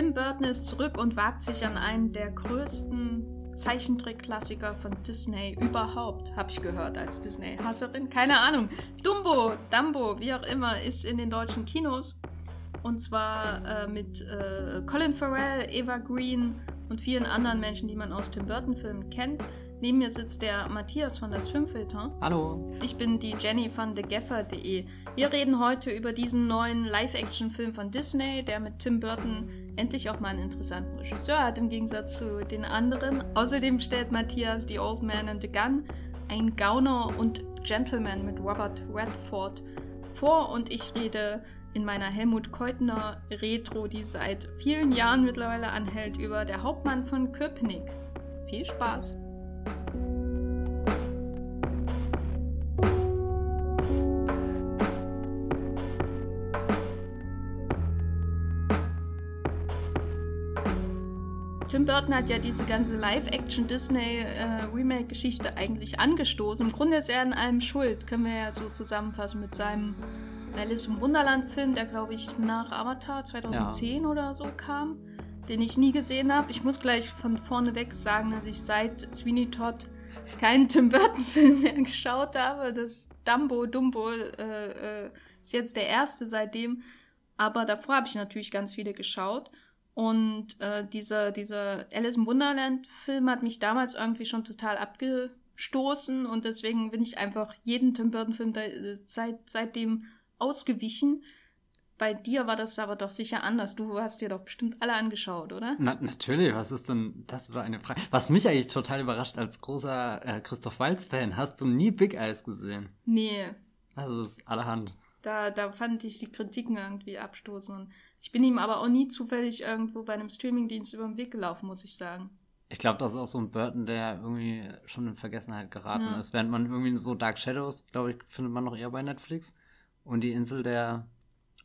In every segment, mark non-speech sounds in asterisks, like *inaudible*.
Tim Burton ist zurück und wagt sich an einen der größten Zeichentrickklassiker von Disney überhaupt, habe ich gehört als Disney-Hasserin. Keine Ahnung. Dumbo, Dumbo, wie auch immer, ist in den deutschen Kinos. Und zwar äh, mit äh, Colin Farrell, Eva Green und vielen anderen Menschen, die man aus Tim Burton-Filmen kennt. Neben mir sitzt der Matthias von das Filmfilter. Hallo. Ich bin die Jenny von thegaffer.de. Wir reden heute über diesen neuen Live-Action-Film von Disney, der mit Tim Burton endlich auch mal einen interessanten Regisseur hat, im Gegensatz zu den anderen. Außerdem stellt Matthias The Old Man and the Gun, ein Gauner und Gentleman mit Robert Redford vor und ich rede in meiner Helmut Keutner Retro, die seit vielen Jahren mittlerweile anhält, über der Hauptmann von Köpenick. Viel Spaß! Tim Burton hat ja diese ganze Live-Action-Disney-Remake-Geschichte äh, eigentlich angestoßen. Im Grunde ist er an allem schuld, können wir ja so zusammenfassen mit seinem Alice im Wunderland-Film, der glaube ich nach Avatar 2010 ja. oder so kam, den ich nie gesehen habe. Ich muss gleich von vorne weg sagen, dass ich seit Sweeney Todd keinen Tim Burton-Film mehr *laughs* geschaut habe. Das Dumbo, Dumbo äh, äh, ist jetzt der erste seitdem. Aber davor habe ich natürlich ganz viele geschaut. Und äh, dieser, dieser Alice im Wunderland-Film hat mich damals irgendwie schon total abgestoßen und deswegen bin ich einfach jeden Tim Burton-Film seit, seitdem ausgewichen. Bei dir war das aber doch sicher anders. Du hast dir doch bestimmt alle angeschaut, oder? Na, natürlich, was ist denn, das war eine Frage. Was mich eigentlich total überrascht als großer äh, Christoph Waltz-Fan, hast du nie Big Eyes gesehen? Nee. Also das ist allerhand. Da, da fand ich die Kritiken irgendwie abstoßen. Ich bin ihm aber auch nie zufällig irgendwo bei einem Streamingdienst über den Weg gelaufen, muss ich sagen. Ich glaube, das ist auch so ein Burton, der irgendwie schon in Vergessenheit geraten ja. ist. Während man irgendwie so Dark Shadows, glaube ich, findet man noch eher bei Netflix. Und die Insel der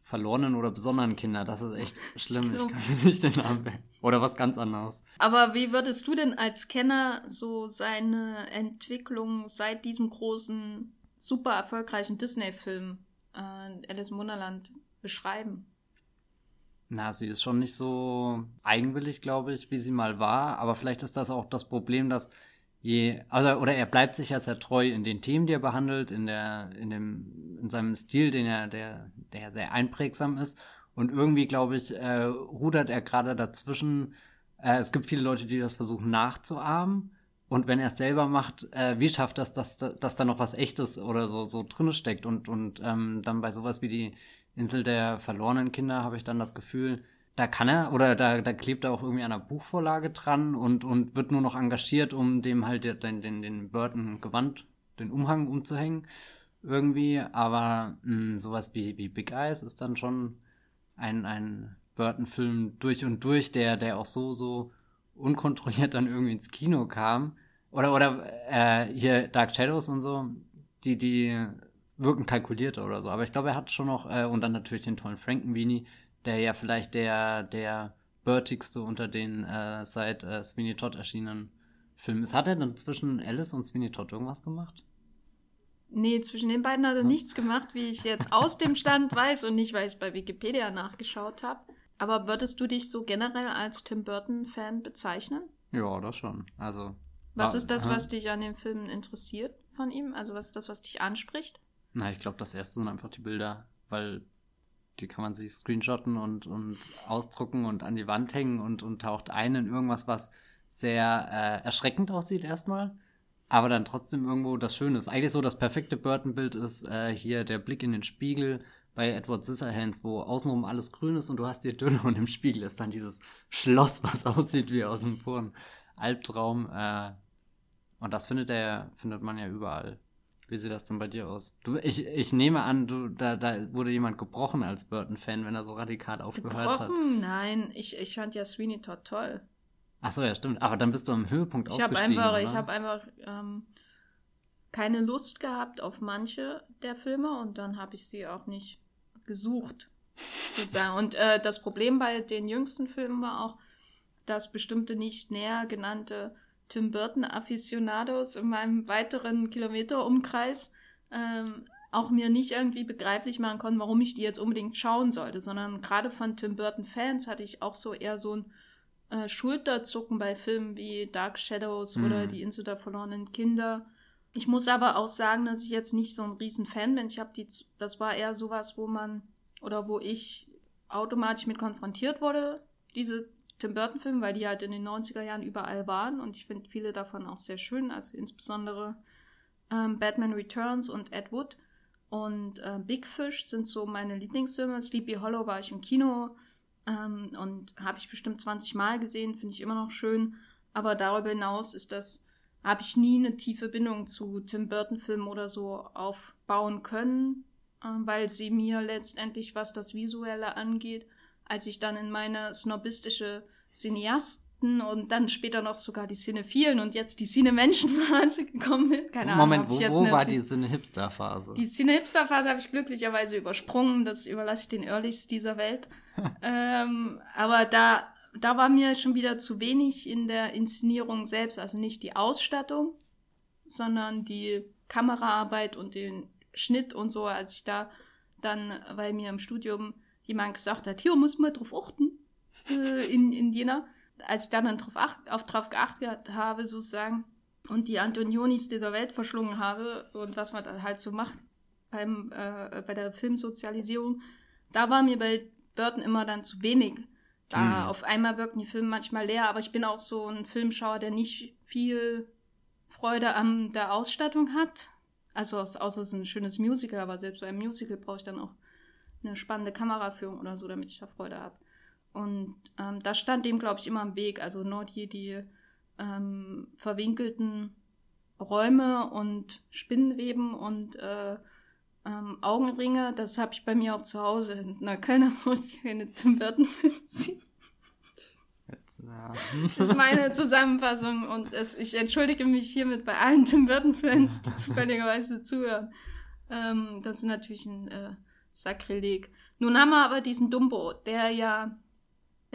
verlorenen oder besonderen Kinder, das ist echt *laughs* schlimm. Ich kann mir nicht den Namen merken. Oder was ganz anderes. Aber wie würdest du denn als Kenner so seine Entwicklung seit diesem großen, super erfolgreichen Disney-Film äh, Alice im Wunderland beschreiben? Na, sie ist schon nicht so eigenwillig, glaube ich, wie sie mal war. Aber vielleicht ist das auch das Problem, dass je, also, oder er bleibt sich ja sehr treu in den Themen, die er behandelt, in der, in dem, in seinem Stil, den er, der, der sehr einprägsam ist. Und irgendwie, glaube ich, äh, rudert er gerade dazwischen. Äh, es gibt viele Leute, die das versuchen nachzuahmen. Und wenn er es selber macht, äh, wie schafft das, dass, dass da noch was Echtes oder so, so drin steckt? Und, und ähm, dann bei sowas wie die Insel der verlorenen Kinder habe ich dann das Gefühl, da kann er oder da, da klebt er auch irgendwie an einer Buchvorlage dran und, und wird nur noch engagiert, um dem halt den, den, den Burton Gewand, den Umhang umzuhängen irgendwie. Aber mh, hm, sowas wie, wie Big Eyes ist dann schon ein, ein Burton-Film durch und durch, der, der auch so, so unkontrolliert dann irgendwie ins Kino kam. Oder, oder äh, hier Dark Shadows und so, die, die wirken kalkulierter oder so. Aber ich glaube, er hat schon noch, äh, und dann natürlich den tollen Frankenweenie, der ja vielleicht der, der birtigste unter den äh, seit äh, Sweeney Todd erschienenen Filmen ist. Hat er dann zwischen Alice und Sweeney Todd irgendwas gemacht? Nee, zwischen den beiden hat er hm? nichts gemacht, wie ich jetzt aus dem Stand weiß und nicht, weil ich es bei Wikipedia nachgeschaut habe. Aber würdest du dich so generell als Tim Burton-Fan bezeichnen? Ja, das schon. Also. Was war, ist das, was dich an den Filmen interessiert von ihm? Also was ist das, was dich anspricht? Na, ich glaube, das erste sind einfach die Bilder, weil die kann man sich screenshotten und, und ausdrucken und an die Wand hängen und, und taucht ein in irgendwas, was sehr äh, erschreckend aussieht erstmal, aber dann trotzdem irgendwo das Schöne ist. Eigentlich so das perfekte Burton-Bild ist äh, hier der Blick in den Spiegel bei Edward Scissorhands, wo außenrum alles grün ist und du hast die Dünne und im Spiegel ist dann dieses Schloss, was *laughs* aussieht wie aus einem puren Albtraum. Äh, und das findet er, findet man ja überall. Wie sieht das denn bei dir aus? Du, ich, ich nehme an, du, da, da wurde jemand gebrochen als Burton-Fan, wenn er so radikal aufgehört gebrochen? hat. Nein, ich, ich fand ja Sweeney Todd toll. Ach so, ja, stimmt. Aber dann bist du am Höhepunkt ich ausgestiegen, hab einfach, oder? Ich habe einfach ähm, keine Lust gehabt auf manche der Filme und dann habe ich sie auch nicht gesucht. Sozusagen. Und äh, das Problem bei den jüngsten Filmen war auch, dass bestimmte nicht näher genannte Tim Burton Aficionados in meinem weiteren Kilometerumkreis ähm, auch mir nicht irgendwie begreiflich machen konnten, warum ich die jetzt unbedingt schauen sollte, sondern gerade von Tim Burton-Fans hatte ich auch so eher so ein äh, Schulterzucken bei Filmen wie Dark Shadows mhm. oder Die Insel der verlorenen Kinder. Ich muss aber auch sagen, dass ich jetzt nicht so ein riesen Fan bin. Ich habe die, das war eher sowas, wo man oder wo ich automatisch mit konfrontiert wurde, diese Tim Burton-Filme, weil die halt in den 90er Jahren überall waren und ich finde viele davon auch sehr schön, also insbesondere ähm, Batman Returns und Ed Wood und äh, Big Fish sind so meine Lieblingsfilme. Sleepy Hollow war ich im Kino ähm, und habe ich bestimmt 20 Mal gesehen, finde ich immer noch schön. Aber darüber hinaus ist das, habe ich nie eine tiefe Bindung zu Tim Burton-Filmen oder so aufbauen können, äh, weil sie mir letztendlich, was das Visuelle angeht, als ich dann in meine snobistische Cineasten und dann später noch sogar die Cinephilen und jetzt die Cine-Menschen-Phase *laughs* gekommen bin. Keine Ahnung. Moment, wo, wo war die Cine-Hipster-Phase? Die Cine-Hipster-Phase habe ich glücklicherweise übersprungen. Das überlasse ich den Earlys dieser Welt. *laughs* ähm, aber da, da war mir schon wieder zu wenig in der Inszenierung selbst. Also nicht die Ausstattung, sondern die Kameraarbeit und den Schnitt und so, als ich da dann, weil mir im Studium jemand gesagt hat, hier muss man drauf achten äh, in, in Jena. Als ich dann, dann drauf, acht, auf, drauf geachtet habe, sozusagen, und die Antonionis dieser Welt verschlungen habe und was man da halt so macht beim, äh, bei der Filmsozialisierung, da war mir bei Burton immer dann zu wenig. Da hm. auf einmal wirken die Filme manchmal leer, aber ich bin auch so ein Filmschauer, der nicht viel Freude an der Ausstattung hat. Also außer es ist ein schönes Musical, aber selbst bei einem Musical brauche ich dann auch eine spannende Kameraführung oder so, damit ich da Freude habe. Und ähm, das stand dem, glaube ich, immer im Weg. Also nur die, die ähm, verwinkelten Räume und Spinnenweben und äh, ähm, Augenringe, das habe ich bei mir auch zu Hause in der Kölner Wohnung eine Tim Burton ja. Das ist meine Zusammenfassung und es, ich entschuldige mich hiermit bei allen Tim Burton-Fans, die zufälligerweise zuhören. Ähm, das ist natürlich ein äh, Sakrileg. Nun haben wir aber diesen Dumbo, der ja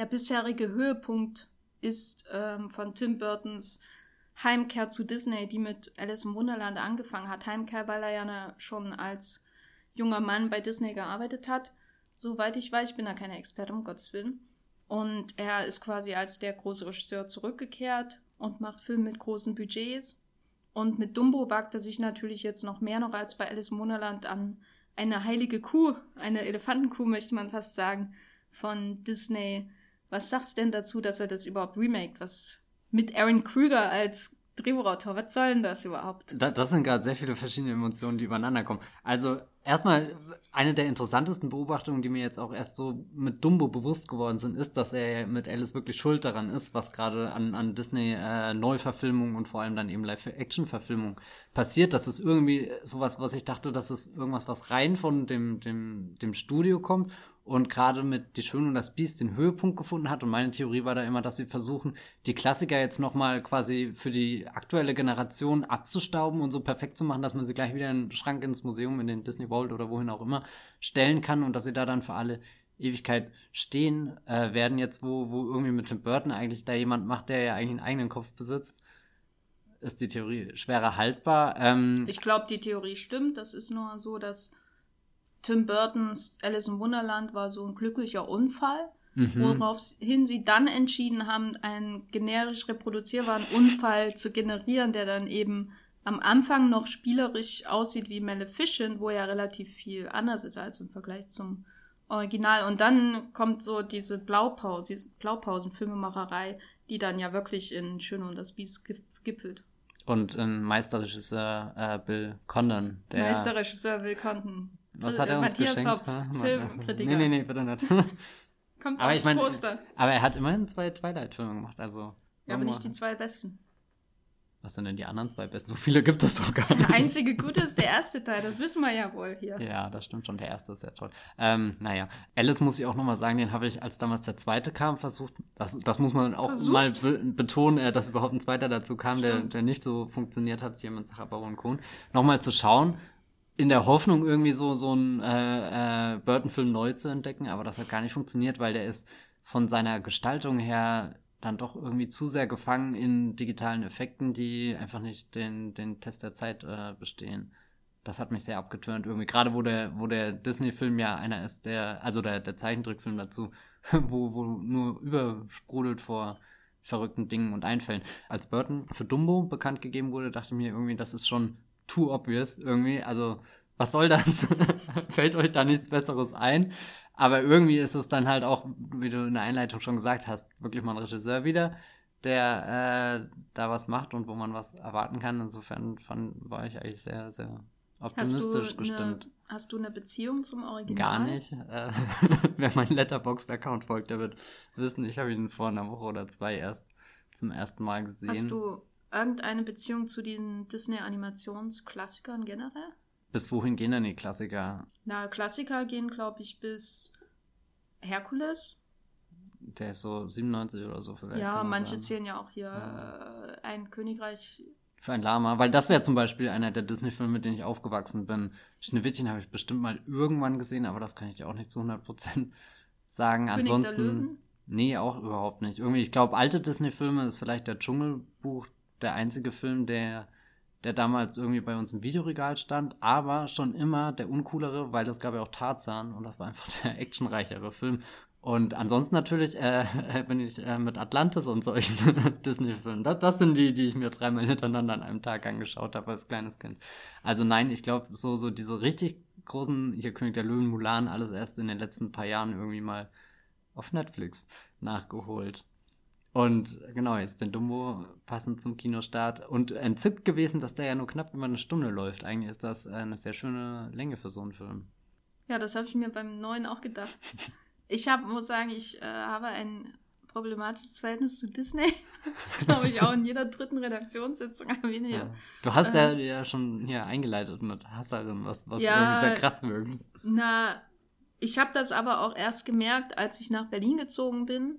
der bisherige Höhepunkt ist ähm, von Tim Burtons Heimkehr zu Disney, die mit Alice im Wunderland angefangen hat. Heimkehr, weil er ja ne, schon als junger Mann bei Disney gearbeitet hat. Soweit ich weiß, ich bin da keine Experte, um Gottes Willen. Und er ist quasi als der große Regisseur zurückgekehrt und macht Filme mit großen Budgets. Und mit Dumbo wagt er sich natürlich jetzt noch mehr noch als bei Alice im Wunderland an eine heilige Kuh, eine Elefantenkuh, möchte man fast sagen, von Disney. Was sagst du denn dazu, dass er das überhaupt remaked? Was mit Aaron Krüger als Drehbuchautor, was soll denn das überhaupt? Da, das sind gerade sehr viele verschiedene Emotionen, die übereinander kommen. Also erstmal eine der interessantesten Beobachtungen, die mir jetzt auch erst so mit Dumbo bewusst geworden sind, ist, dass er mit Alice wirklich schuld daran ist, was gerade an, an Disney äh, Neuverfilmungen und vor allem dann eben Live-Action-Verfilmungen passiert. Das ist irgendwie sowas, was ich dachte, dass es irgendwas, was rein von dem, dem, dem Studio kommt und gerade mit Die Schöne und das Biest den Höhepunkt gefunden hat. Und meine Theorie war da immer, dass sie versuchen, die Klassiker jetzt nochmal quasi für die aktuelle Generation abzustauben und so perfekt zu machen, dass man sie gleich wieder in den Schrank ins Museum, in den Disney Vault oder wohin auch immer stellen kann und dass sie da dann für alle Ewigkeit stehen äh, werden. Jetzt, wo, wo irgendwie mit Tim Burton eigentlich da jemand macht, der ja eigentlich einen eigenen Kopf besitzt, ist die Theorie schwerer haltbar. Ähm, ich glaube, die Theorie stimmt. Das ist nur so, dass Tim Burtons Alice im Wunderland war so ein glücklicher Unfall, mhm. woraufhin sie dann entschieden haben, einen generisch reproduzierbaren Unfall zu generieren, der dann eben am Anfang noch spielerisch aussieht wie Maleficent, wo ja relativ viel anders ist als im Vergleich zum Original. Und dann kommt so diese Blaupause, diese Blaupausen-Filmemacherei, die dann ja wirklich in Schön und das Biest gipfelt. Und ein Meisterregisseur äh, Bill Condon. Der Meisterregisseur Bill Condon. Was hat er uns Matthias geschenkt? Haupt, Filmkritiker. Nee, nee, nee, bitte nicht. *laughs* Kommt aber aufs ich mein, Poster. Aber er hat immerhin zwei Twilight-Filme gemacht, also. Ja, aber nicht die zwei besten. Was sind denn die anderen zwei besten? So viele gibt es doch gar nicht. Der einzige gute ist der erste Teil, das wissen wir ja wohl hier. Ja, das stimmt schon. Der erste ist sehr toll. Ähm, naja, Alice muss ich auch nochmal sagen, den habe ich, als damals der zweite kam, versucht. Das, das muss man auch versucht? mal be betonen, äh, dass überhaupt ein zweiter dazu kam, der, der nicht so funktioniert hat, hier mit Sacher Bauer und Kohn. Nochmal zu schauen, in der Hoffnung, irgendwie so, so einen äh, äh, Burton-Film neu zu entdecken, aber das hat gar nicht funktioniert, weil der ist von seiner Gestaltung her dann doch irgendwie zu sehr gefangen in digitalen Effekten, die einfach nicht den, den Test der Zeit äh, bestehen. das hat mich sehr abgeturnt irgendwie. Gerade wo der, wo der Disney-Film ja einer ist, der, also der, der Zeichentrickfilm dazu, *laughs* wo, wo nur übersprudelt vor verrückten Dingen und Einfällen. Als Burton für Dumbo bekannt gegeben wurde, dachte ich mir irgendwie, das ist schon too obvious irgendwie. Also, was soll das? *laughs* Fällt euch da nichts Besseres ein? Aber irgendwie ist es dann halt auch, wie du in der Einleitung schon gesagt hast, wirklich mal ein Regisseur wieder, der äh, da was macht und wo man was erwarten kann. Insofern fand, war ich eigentlich sehr, sehr optimistisch hast gestimmt. Eine, hast du eine Beziehung zum Original? Gar nicht. Äh, *laughs* wer meinen Letterboxd-Account folgt, der wird wissen, ich habe ihn vor einer Woche oder zwei erst zum ersten Mal gesehen. Hast du irgendeine Beziehung zu den Disney-Animationsklassikern generell? Bis wohin gehen denn die Klassiker? Na, Klassiker gehen, glaube ich, bis Herkules. Der ist so 97 oder so vielleicht. Ja, manche sein. zählen ja auch hier ja. Äh, ein Königreich für ein Lama, weil das wäre zum Beispiel einer der Disney-Filme, mit denen ich aufgewachsen bin. Schneewittchen habe ich bestimmt mal irgendwann gesehen, aber das kann ich dir auch nicht zu 100% sagen. König Ansonsten, nee, auch überhaupt nicht. Irgendwie, ich glaube, alte Disney-Filme ist vielleicht der Dschungelbuch der einzige Film, der, der damals irgendwie bei uns im Videoregal stand, aber schon immer der uncoolere, weil es gab ja auch Tarzan und das war einfach *laughs* der actionreichere Film. Und ansonsten natürlich äh, *laughs* bin ich äh, mit Atlantis und solchen *laughs* Disney-Filmen. Das, das sind die, die ich mir dreimal hintereinander an einem Tag angeschaut habe als kleines Kind. Also nein, ich glaube, so, so diese richtig großen, hier König der Löwen, Mulan, alles erst in den letzten paar Jahren irgendwie mal auf Netflix nachgeholt. Und genau, jetzt den Dumbo passend zum Kinostart. Und entzückt gewesen, dass der ja nur knapp über eine Stunde läuft. Eigentlich ist das eine sehr schöne Länge für so einen Film. Ja, das habe ich mir beim neuen auch gedacht. Ich hab, muss sagen, ich äh, habe ein problematisches Verhältnis zu Disney. Das glaube ich auch in jeder dritten Redaktionssitzung *laughs* erwähne. Ja. Du hast ja, äh, ja schon hier eingeleitet mit Hasserin, was, was ja, irgendwie sehr krass mögen. Na, ich habe das aber auch erst gemerkt, als ich nach Berlin gezogen bin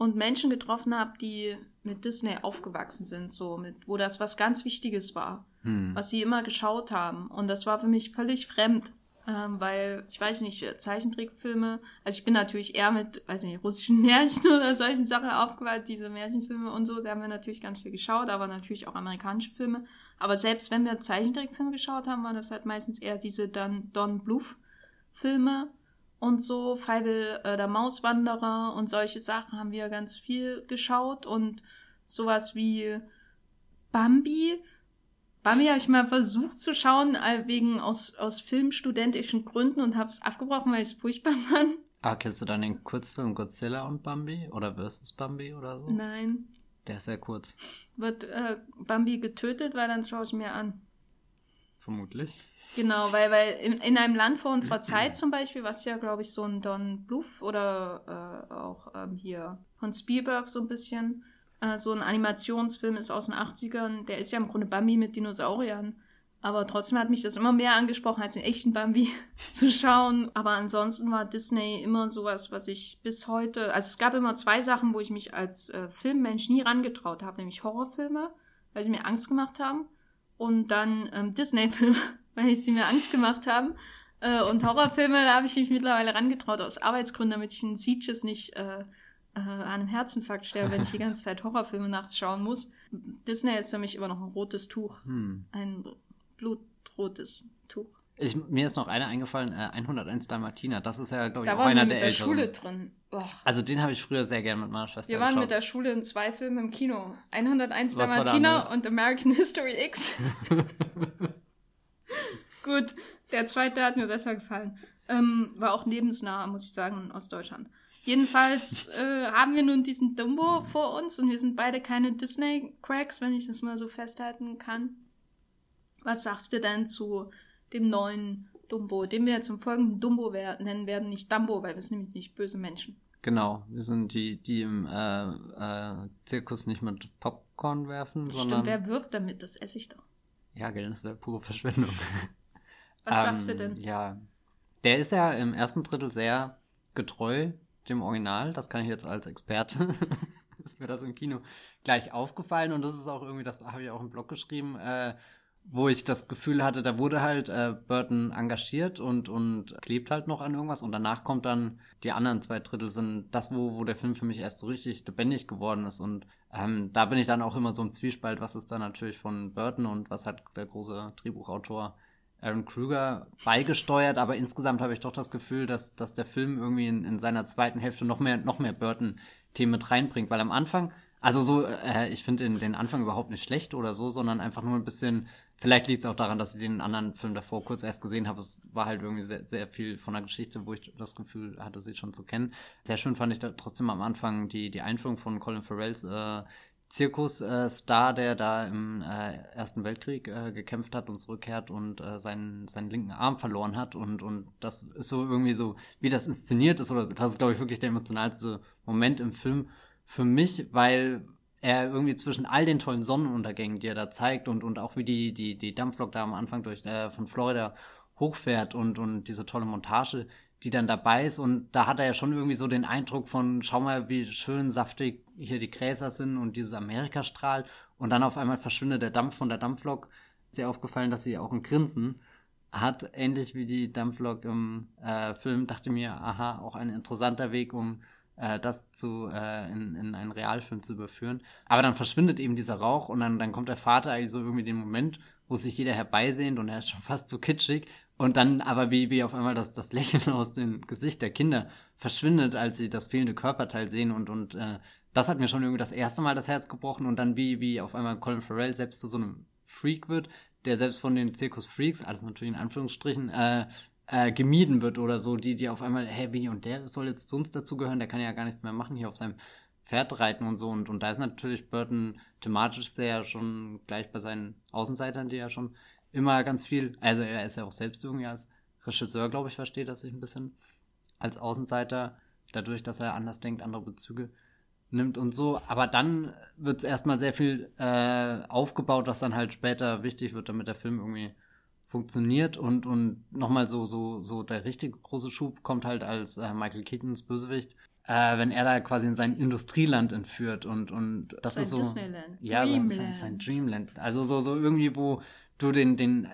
und Menschen getroffen habe, die mit Disney aufgewachsen sind, so mit, wo das was ganz Wichtiges war, hm. was sie immer geschaut haben. Und das war für mich völlig fremd ähm, weil ich weiß nicht, Zeichentrickfilme, also ich bin natürlich eher mit, weiß nicht, russischen *laughs* Märchen oder solchen Sachen aufgewachsen, diese Märchenfilme und so, da haben wir natürlich ganz viel geschaut, aber natürlich auch amerikanische Filme. Aber selbst wenn wir Zeichentrickfilme geschaut haben, waren das halt meistens eher diese dann Don Bluth Filme und so, Feivel äh, der Mauswanderer und solche Sachen haben wir ganz viel geschaut und sowas wie Bambi Bambi habe ich mal versucht zu schauen, wegen aus, aus filmstudentischen Gründen und habe es abgebrochen, weil ich es furchtbar fand. Ah, kennst du dann den Kurzfilm Godzilla und Bambi oder Versus Bambi oder so? Nein. Der ist sehr kurz. Wird äh, Bambi getötet, weil dann schaue ich mir an. Vermutlich. Genau, weil, weil in, in einem Land vor unserer Zeit zum Beispiel, was ja, glaube ich, so ein Don Bluth oder äh, auch ähm, hier von Spielberg so ein bisschen äh, so ein Animationsfilm ist aus den 80ern, der ist ja im Grunde Bambi mit Dinosauriern. Aber trotzdem hat mich das immer mehr angesprochen, als den echten Bambi *laughs* zu schauen. Aber ansonsten war Disney immer sowas, was ich bis heute. Also es gab immer zwei Sachen, wo ich mich als äh, Filmmensch nie rangetraut habe, nämlich Horrorfilme, weil sie mir Angst gemacht haben. Und dann ähm, Disney-Filme, weil sie mir Angst gemacht haben. Äh, und Horrorfilme, da habe ich mich mittlerweile rangetraut aus Arbeitsgründen, damit ich in Sieges nicht äh, äh, an einem Herzinfarkt sterbe, wenn ich die ganze Zeit Horrorfilme nachts schauen muss. Disney ist für mich immer noch ein rotes Tuch. Hm. Ein blutrotes Tuch. Ich, mir ist noch einer eingefallen, äh, 101 Dalmatiner. Das ist ja, glaube ich, da auch einer der, der älteren. Schule drin. Oh. Also den habe ich früher sehr gerne mit meiner Schwester Wir waren geschaut. mit der Schule in zwei Filmen im Kino. 101 Was Dalmatiner und American History X. *laughs* *laughs* Gut, der zweite hat mir besser gefallen. Ähm, war auch lebensnah, muss ich sagen, aus Deutschland. Jedenfalls äh, haben wir nun diesen Dumbo vor uns und wir sind beide keine Disney-Cracks, wenn ich das mal so festhalten kann. Was sagst du denn zu dem neuen Dumbo, den wir zum folgenden Dumbo nennen werden, nicht Dumbo, weil wir sind nämlich nicht böse Menschen. Genau, wir sind die, die im äh, äh, Zirkus nicht mit Popcorn werfen, Stimmt, sondern. wer wirft damit? Das esse ich doch. Ja, gell, das wäre pure Verschwendung. *laughs* Was ähm, sagst du denn? Ja, der ist ja im ersten Drittel sehr getreu dem Original. Das kann ich jetzt als Experte. *laughs* ist mir das im Kino gleich aufgefallen und das ist auch irgendwie, das habe ich auch im Blog geschrieben, äh, wo ich das Gefühl hatte, da wurde halt äh, Burton engagiert und, und klebt halt noch an irgendwas und danach kommt dann die anderen zwei Drittel sind das, wo, wo der Film für mich erst so richtig lebendig geworden ist und ähm, da bin ich dann auch immer so im Zwiespalt, was ist da natürlich von Burton und was hat der große Drehbuchautor Aaron Kruger beigesteuert, aber insgesamt habe ich doch das Gefühl, dass, dass der Film irgendwie in, in seiner zweiten Hälfte noch mehr, noch mehr Burton-Themen mit reinbringt, weil am Anfang, also so, äh, ich finde den, den Anfang überhaupt nicht schlecht oder so, sondern einfach nur ein bisschen, vielleicht liegt es auch daran, dass ich den anderen Film davor kurz erst gesehen habe. Es war halt irgendwie sehr, sehr viel von der Geschichte, wo ich das Gefühl hatte, sie schon zu kennen. Sehr schön fand ich da trotzdem am Anfang die, die Einführung von Colin Farrells äh, Zirkusstar, der da im äh, Ersten Weltkrieg äh, gekämpft hat und zurückkehrt und äh, seinen, seinen linken Arm verloren hat. Und, und das ist so irgendwie so, wie das inszeniert ist, oder das ist, glaube ich, wirklich der emotionalste Moment im Film für mich, weil er irgendwie zwischen all den tollen Sonnenuntergängen, die er da zeigt, und, und auch wie die, die, die Dampflok da am Anfang durch äh, von Florida hochfährt und, und diese tolle Montage, die dann dabei ist. Und da hat er ja schon irgendwie so den Eindruck von, schau mal, wie schön saftig hier die Gräser sind und dieses Amerikastrahl. Und dann auf einmal verschwindet der Dampf von der Dampflok. Ist ihr aufgefallen, dass sie auch ein Grinsen hat, ähnlich wie die Dampflok im äh, Film. Dachte mir, aha, auch ein interessanter Weg, um äh, das zu, äh, in, in einen Realfilm zu überführen. Aber dann verschwindet eben dieser Rauch und dann, dann kommt der Vater eigentlich so irgendwie den Moment, wo sich jeder herbeisehnt und er ist schon fast zu kitschig und dann aber wie, wie auf einmal das, das Lächeln *laughs* aus dem Gesicht der Kinder verschwindet, als sie das fehlende Körperteil sehen. Und, und äh, das hat mir schon irgendwie das erste Mal das Herz gebrochen. Und dann wie, wie auf einmal Colin Farrell selbst zu so einem Freak wird, der selbst von den Zirkus-Freaks, alles natürlich in Anführungsstrichen, äh, äh, gemieden wird oder so, die, die auf einmal, hä, wie, und der soll jetzt uns dazugehören, der kann ja gar nichts mehr machen hier auf seinem Pferd reiten und so. Und, und da ist natürlich Burton thematisch ja schon gleich bei seinen Außenseitern, die ja schon immer ganz viel, also er ist ja auch selbst irgendwie als Regisseur, glaube ich, versteht er sich ein bisschen als Außenseiter, dadurch, dass er anders denkt, andere Bezüge nimmt und so. Aber dann wird es erstmal sehr viel äh, aufgebaut, was dann halt später wichtig wird, damit der Film irgendwie funktioniert und, und nochmal so, so, so der richtige große Schub kommt halt als äh, Michael Keatons Bösewicht, äh, wenn er da quasi in sein Industrieland entführt und, und das sein ist so. Disneyland. Ja, Dreamland. Sein, sein Dreamland. Also so, so irgendwie, wo, du den, den,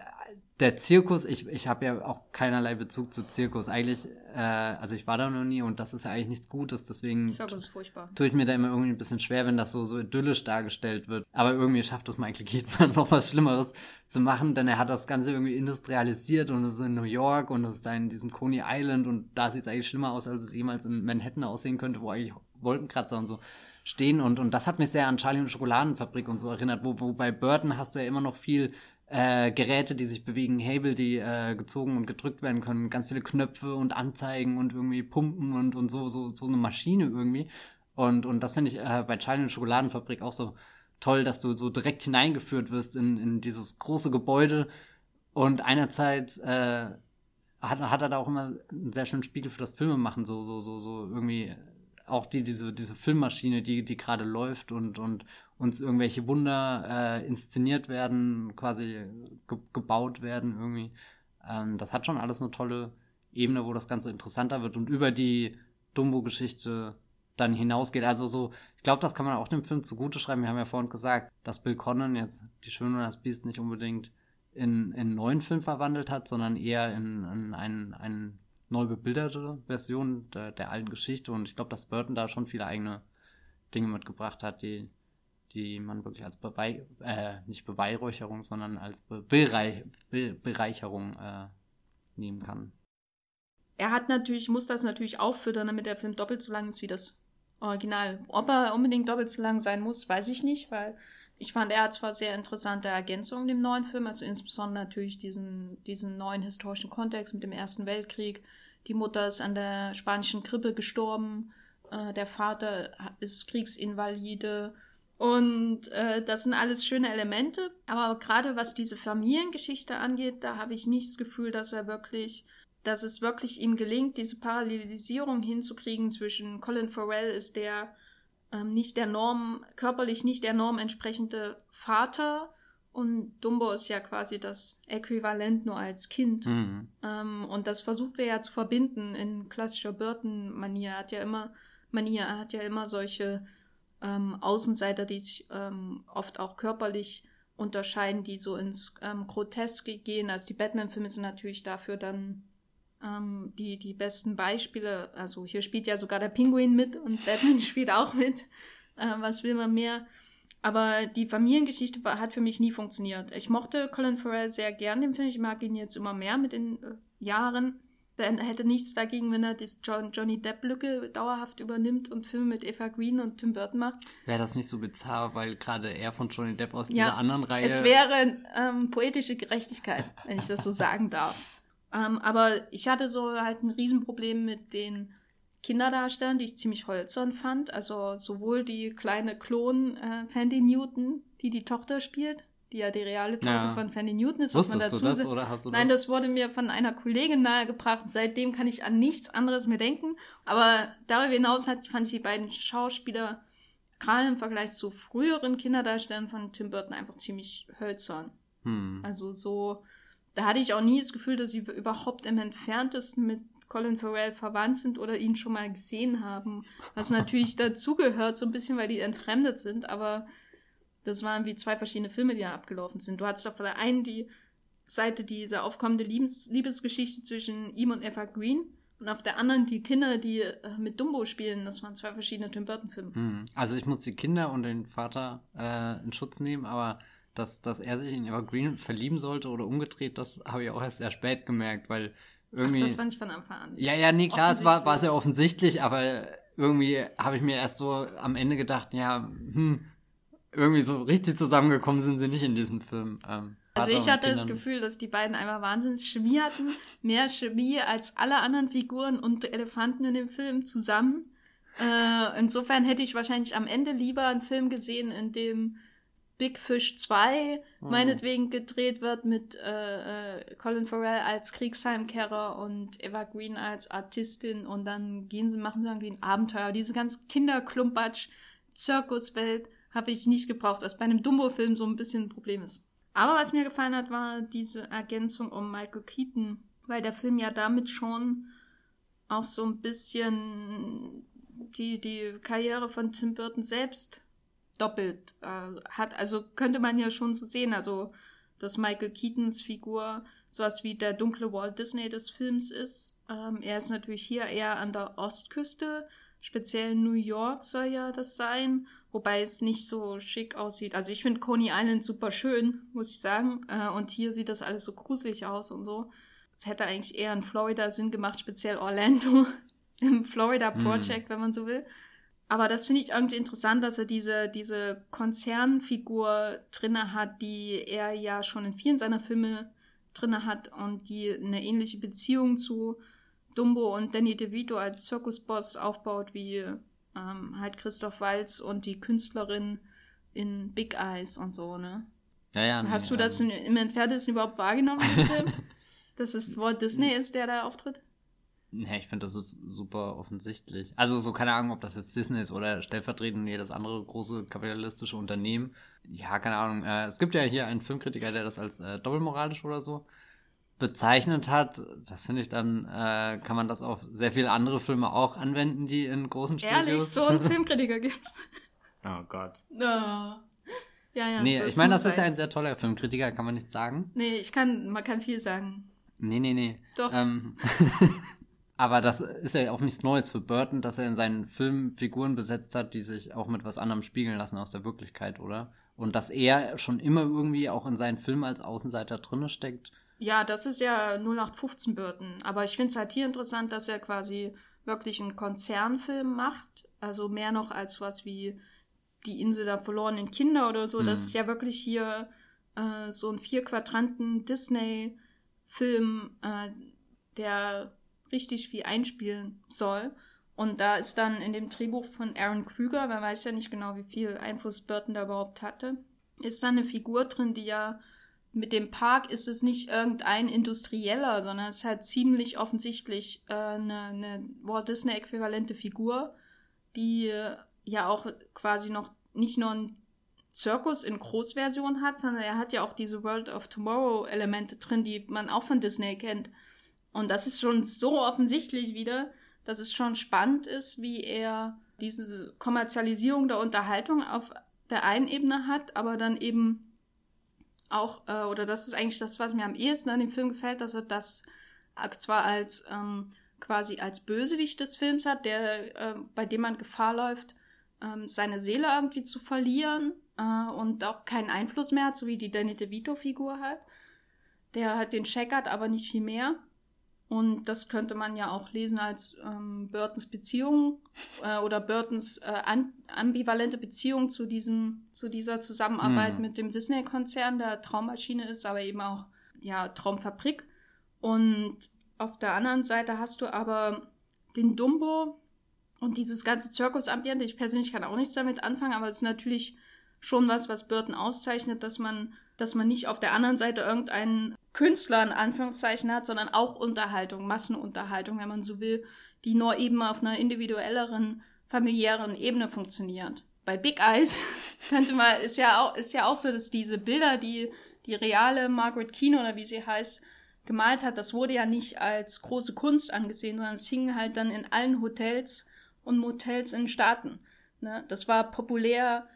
der Zirkus, ich, ich habe ja auch keinerlei Bezug zu Zirkus. Eigentlich, äh, also ich war da noch nie und das ist ja eigentlich nichts Gutes, deswegen ich glaube, das ist furchtbar. tue ich mir da immer irgendwie ein bisschen schwer, wenn das so, so idyllisch dargestellt wird. Aber irgendwie schafft es Michael Keaton *laughs* noch was Schlimmeres zu machen, denn er hat das Ganze irgendwie industrialisiert und es ist in New York und es ist da in diesem Coney Island und da sieht es eigentlich schlimmer aus, als es jemals in Manhattan aussehen könnte, wo eigentlich Wolkenkratzer und so stehen und, und das hat mich sehr an Charlie und Schokoladenfabrik und so erinnert, wo, wo bei Burton hast du ja immer noch viel äh, Geräte, die sich bewegen, Hebel, die äh, gezogen und gedrückt werden können, ganz viele Knöpfe und Anzeigen und irgendwie Pumpen und, und so, so, so eine Maschine irgendwie. Und, und das finde ich äh, bei Charlie und Schokoladenfabrik auch so toll, dass du so direkt hineingeführt wirst in, in dieses große Gebäude und einerzeit äh, hat, hat er da auch immer einen sehr schönen Spiegel für das Filmemachen, so, so, so, so irgendwie auch die, diese, diese Filmmaschine, die, die gerade läuft und, und uns irgendwelche Wunder äh, inszeniert werden, quasi ge gebaut werden irgendwie. Ähm, das hat schon alles eine tolle Ebene, wo das Ganze interessanter wird und über die Dumbo-Geschichte dann hinausgeht. Also so, ich glaube, das kann man auch dem Film zugute schreiben. Wir haben ja vorhin gesagt, dass Bill Connon jetzt die Schöne und das Biest nicht unbedingt in, in einen neuen Film verwandelt hat, sondern eher in, in einen, einen neu bebilderte Version der, der alten Geschichte. Und ich glaube, dass Burton da schon viele eigene Dinge mitgebracht hat, die, die man wirklich als Bewei äh, nicht Beweihräucherung, sondern als Be Bereich Be Bereicherung äh, nehmen kann. Er hat natürlich, muss das natürlich auffüttern, damit der Film doppelt so lang ist wie das Original. Ob er unbedingt doppelt so lang sein muss, weiß ich nicht, weil ich fand, er hat zwar sehr interessante Ergänzungen dem neuen Film, also insbesondere natürlich diesen, diesen neuen historischen Kontext mit dem Ersten Weltkrieg. Die Mutter ist an der spanischen Grippe gestorben, äh, der Vater ist Kriegsinvalide. Und äh, das sind alles schöne Elemente. Aber gerade was diese Familiengeschichte angeht, da habe ich nicht das Gefühl, dass er wirklich, dass es wirklich ihm gelingt, diese Parallelisierung hinzukriegen zwischen Colin Farrell ist der ähm, nicht der Norm, körperlich nicht der Norm entsprechende Vater und Dumbo ist ja quasi das Äquivalent nur als Kind. Mhm. Ähm, und das versucht er ja zu verbinden in klassischer Burton-Manier. Er hat ja immer, Manier, er hat ja immer solche ähm, Außenseiter, die sich ähm, oft auch körperlich unterscheiden, die so ins ähm, Groteske gehen. Also die Batman-Filme sind natürlich dafür dann ähm, die, die besten Beispiele. Also hier spielt ja sogar der Pinguin mit und Batman *laughs* spielt auch mit. Äh, was will man mehr? Aber die Familiengeschichte war, hat für mich nie funktioniert. Ich mochte Colin Farrell sehr gern, den Film. Ich mag ihn jetzt immer mehr mit den äh, Jahren. Ben hätte nichts dagegen, wenn er die John, Johnny Depp-Lücke dauerhaft übernimmt und Filme mit Eva Green und Tim Burton macht. Wäre das nicht so bizarr, weil gerade er von Johnny Depp aus ja, dieser anderen Reihe. Es wäre ähm, poetische Gerechtigkeit, wenn ich das so sagen darf. Ähm, aber ich hatte so halt ein Riesenproblem mit den Kinderdarstellern, die ich ziemlich holzern fand. Also sowohl die kleine Klon äh, Fandy Newton, die die Tochter spielt, die ja die reale Tochter ja. von Fanny Newton ist. Was Wusstest man dazu du das oder hast du Nein, das? das wurde mir von einer Kollegin nahegebracht. Seitdem kann ich an nichts anderes mehr denken. Aber darüber hinaus hat, fand ich die beiden Schauspieler gerade im Vergleich zu früheren Kinderdarstellern von Tim Burton einfach ziemlich hölzern. Hm. Also so, da hatte ich auch nie das Gefühl, dass sie überhaupt im entferntesten mit Colin Farrell verwandt sind oder ihn schon mal gesehen haben. Was natürlich *laughs* dazugehört, so ein bisschen, weil die entfremdet sind, aber das waren wie zwei verschiedene Filme, die da abgelaufen sind. Du hattest auf der einen die Seite diese aufkommende Liebes Liebesgeschichte zwischen ihm und Eva Green und auf der anderen die Kinder, die äh, mit Dumbo spielen. Das waren zwei verschiedene Tim Burton-Filme. Hm. Also ich muss die Kinder und den Vater äh, in Schutz nehmen, aber dass, dass er sich in Eva Green verlieben sollte oder umgedreht, das habe ich auch erst sehr spät gemerkt, weil irgendwie. Ach, das fand ich von Anfang an. Ja, ja, nee, klar, es war, war sehr offensichtlich, aber irgendwie habe ich mir erst so am Ende gedacht, ja, hm, irgendwie so richtig zusammengekommen sind sie nicht in diesem Film. Ähm, also ich hatte das Gefühl, dass die beiden einfach wahnsinnig Chemie hatten. Mehr Chemie als alle anderen Figuren und Elefanten in dem Film zusammen. Äh, insofern hätte ich wahrscheinlich am Ende lieber einen Film gesehen, in dem Big Fish 2 mhm. meinetwegen gedreht wird mit äh, äh, Colin Farrell als Kriegsheimkehrer und Eva Green als Artistin und dann gehen sie, machen sie irgendwie ein Abenteuer. Diese ganz Kinderklumpatsch, Zirkuswelt habe ich nicht gebraucht, was bei einem Dumbo-Film so ein bisschen ein Problem ist. Aber was mir gefallen hat, war diese Ergänzung um Michael Keaton, weil der Film ja damit schon auch so ein bisschen die, die Karriere von Tim Burton selbst doppelt äh, hat. Also könnte man ja schon so sehen, also dass Michael Keatons Figur sowas wie der dunkle Walt Disney des Films ist. Ähm, er ist natürlich hier eher an der Ostküste, speziell New York soll ja das sein wobei es nicht so schick aussieht. Also ich finde Coney Island super schön, muss ich sagen. Äh, und hier sieht das alles so gruselig aus und so. Es hätte eigentlich eher in Florida Sinn gemacht, speziell Orlando *laughs* im Florida mhm. Project, mm. wenn man so will. Aber das finde ich irgendwie interessant, dass er diese, diese Konzernfigur drinne hat, die er ja schon in vielen seiner Filme drinne hat und die eine ähnliche Beziehung zu Dumbo und Danny DeVito als Zirkusboss aufbaut wie ähm, halt Christoph Walz und die Künstlerin in Big Eyes und so, ne? Ja, ja. Nee, Hast du das ähm, im Entferntesten überhaupt wahrgenommen im Film? *laughs* Dass es Walt Disney ist, der da auftritt? Nee, ich finde, das ist super offensichtlich. Also, so keine Ahnung, ob das jetzt Disney ist oder stellvertretend jedes andere große kapitalistische Unternehmen. Ja, keine Ahnung. Äh, es gibt ja hier einen Filmkritiker, der das als äh, doppelmoralisch oder so bezeichnet hat, das finde ich dann, äh, kann man das auf sehr viele andere Filme auch anwenden, die in großen Studios. Ehrlich, so einen *laughs* Filmkritiker gibt's. Oh Gott. Oh. Ja, ja. Nee, so, ich meine, das sein. ist ja ein sehr toller Filmkritiker, kann man nicht sagen. Nee, ich kann, man kann viel sagen. Nee, nee, nee. Doch. Ähm, *laughs* aber das ist ja auch nichts Neues für Burton, dass er in seinen Filmen Figuren besetzt hat, die sich auch mit was anderem spiegeln lassen aus der Wirklichkeit, oder? Und dass er schon immer irgendwie auch in seinen Filmen als Außenseiter drinne steckt ja, das ist ja 0815 Burton. Aber ich finde es halt hier interessant, dass er quasi wirklich einen Konzernfilm macht. Also mehr noch als was wie die Insel der verlorenen Kinder oder so. Mhm. Das ist ja wirklich hier äh, so ein vier Quadranten Disney-Film, äh, der richtig viel einspielen soll. Und da ist dann in dem Drehbuch von Aaron Krüger, wer weiß ja nicht genau, wie viel Einfluss Burton da überhaupt hatte, ist da eine Figur drin, die ja mit dem Park ist es nicht irgendein Industrieller, sondern es ist halt ziemlich offensichtlich äh, eine, eine Walt Disney-äquivalente Figur, die äh, ja auch quasi noch nicht nur einen Zirkus in Großversion hat, sondern er hat ja auch diese World of Tomorrow-Elemente drin, die man auch von Disney kennt. Und das ist schon so offensichtlich wieder, dass es schon spannend ist, wie er diese Kommerzialisierung der Unterhaltung auf der einen Ebene hat, aber dann eben auch, äh, oder das ist eigentlich das, was mir am ehesten an dem Film gefällt, dass er das zwar als ähm, quasi als Bösewicht des Films hat, der, äh, bei dem man Gefahr läuft, ähm, seine Seele irgendwie zu verlieren, äh, und auch keinen Einfluss mehr hat, so wie die Danny DeVito-Figur hat. Der hat den Check hat, aber nicht viel mehr. Und das könnte man ja auch lesen als ähm, Burtons Beziehung äh, oder Burtons äh, ambivalente Beziehung zu diesem, zu dieser Zusammenarbeit mhm. mit dem Disney-Konzern, der Traummaschine ist, aber eben auch ja Traumfabrik. Und auf der anderen Seite hast du aber den Dumbo und dieses ganze Zirkusambiente. Ich persönlich kann auch nichts damit anfangen, aber es ist natürlich schon was, was Burton auszeichnet, dass man, dass man nicht auf der anderen Seite irgendeinen Künstler in Anführungszeichen hat, sondern auch Unterhaltung, Massenunterhaltung, wenn man so will, die nur eben auf einer individuelleren, familiären Ebene funktioniert. Bei Big Eyes *laughs* könnte man, ist ja auch, ist ja auch so, dass diese Bilder, die die reale Margaret Keane oder wie sie heißt, gemalt hat, das wurde ja nicht als große Kunst angesehen, sondern es hing halt dann in allen Hotels und Motels in Staaten. Ne? Das war populär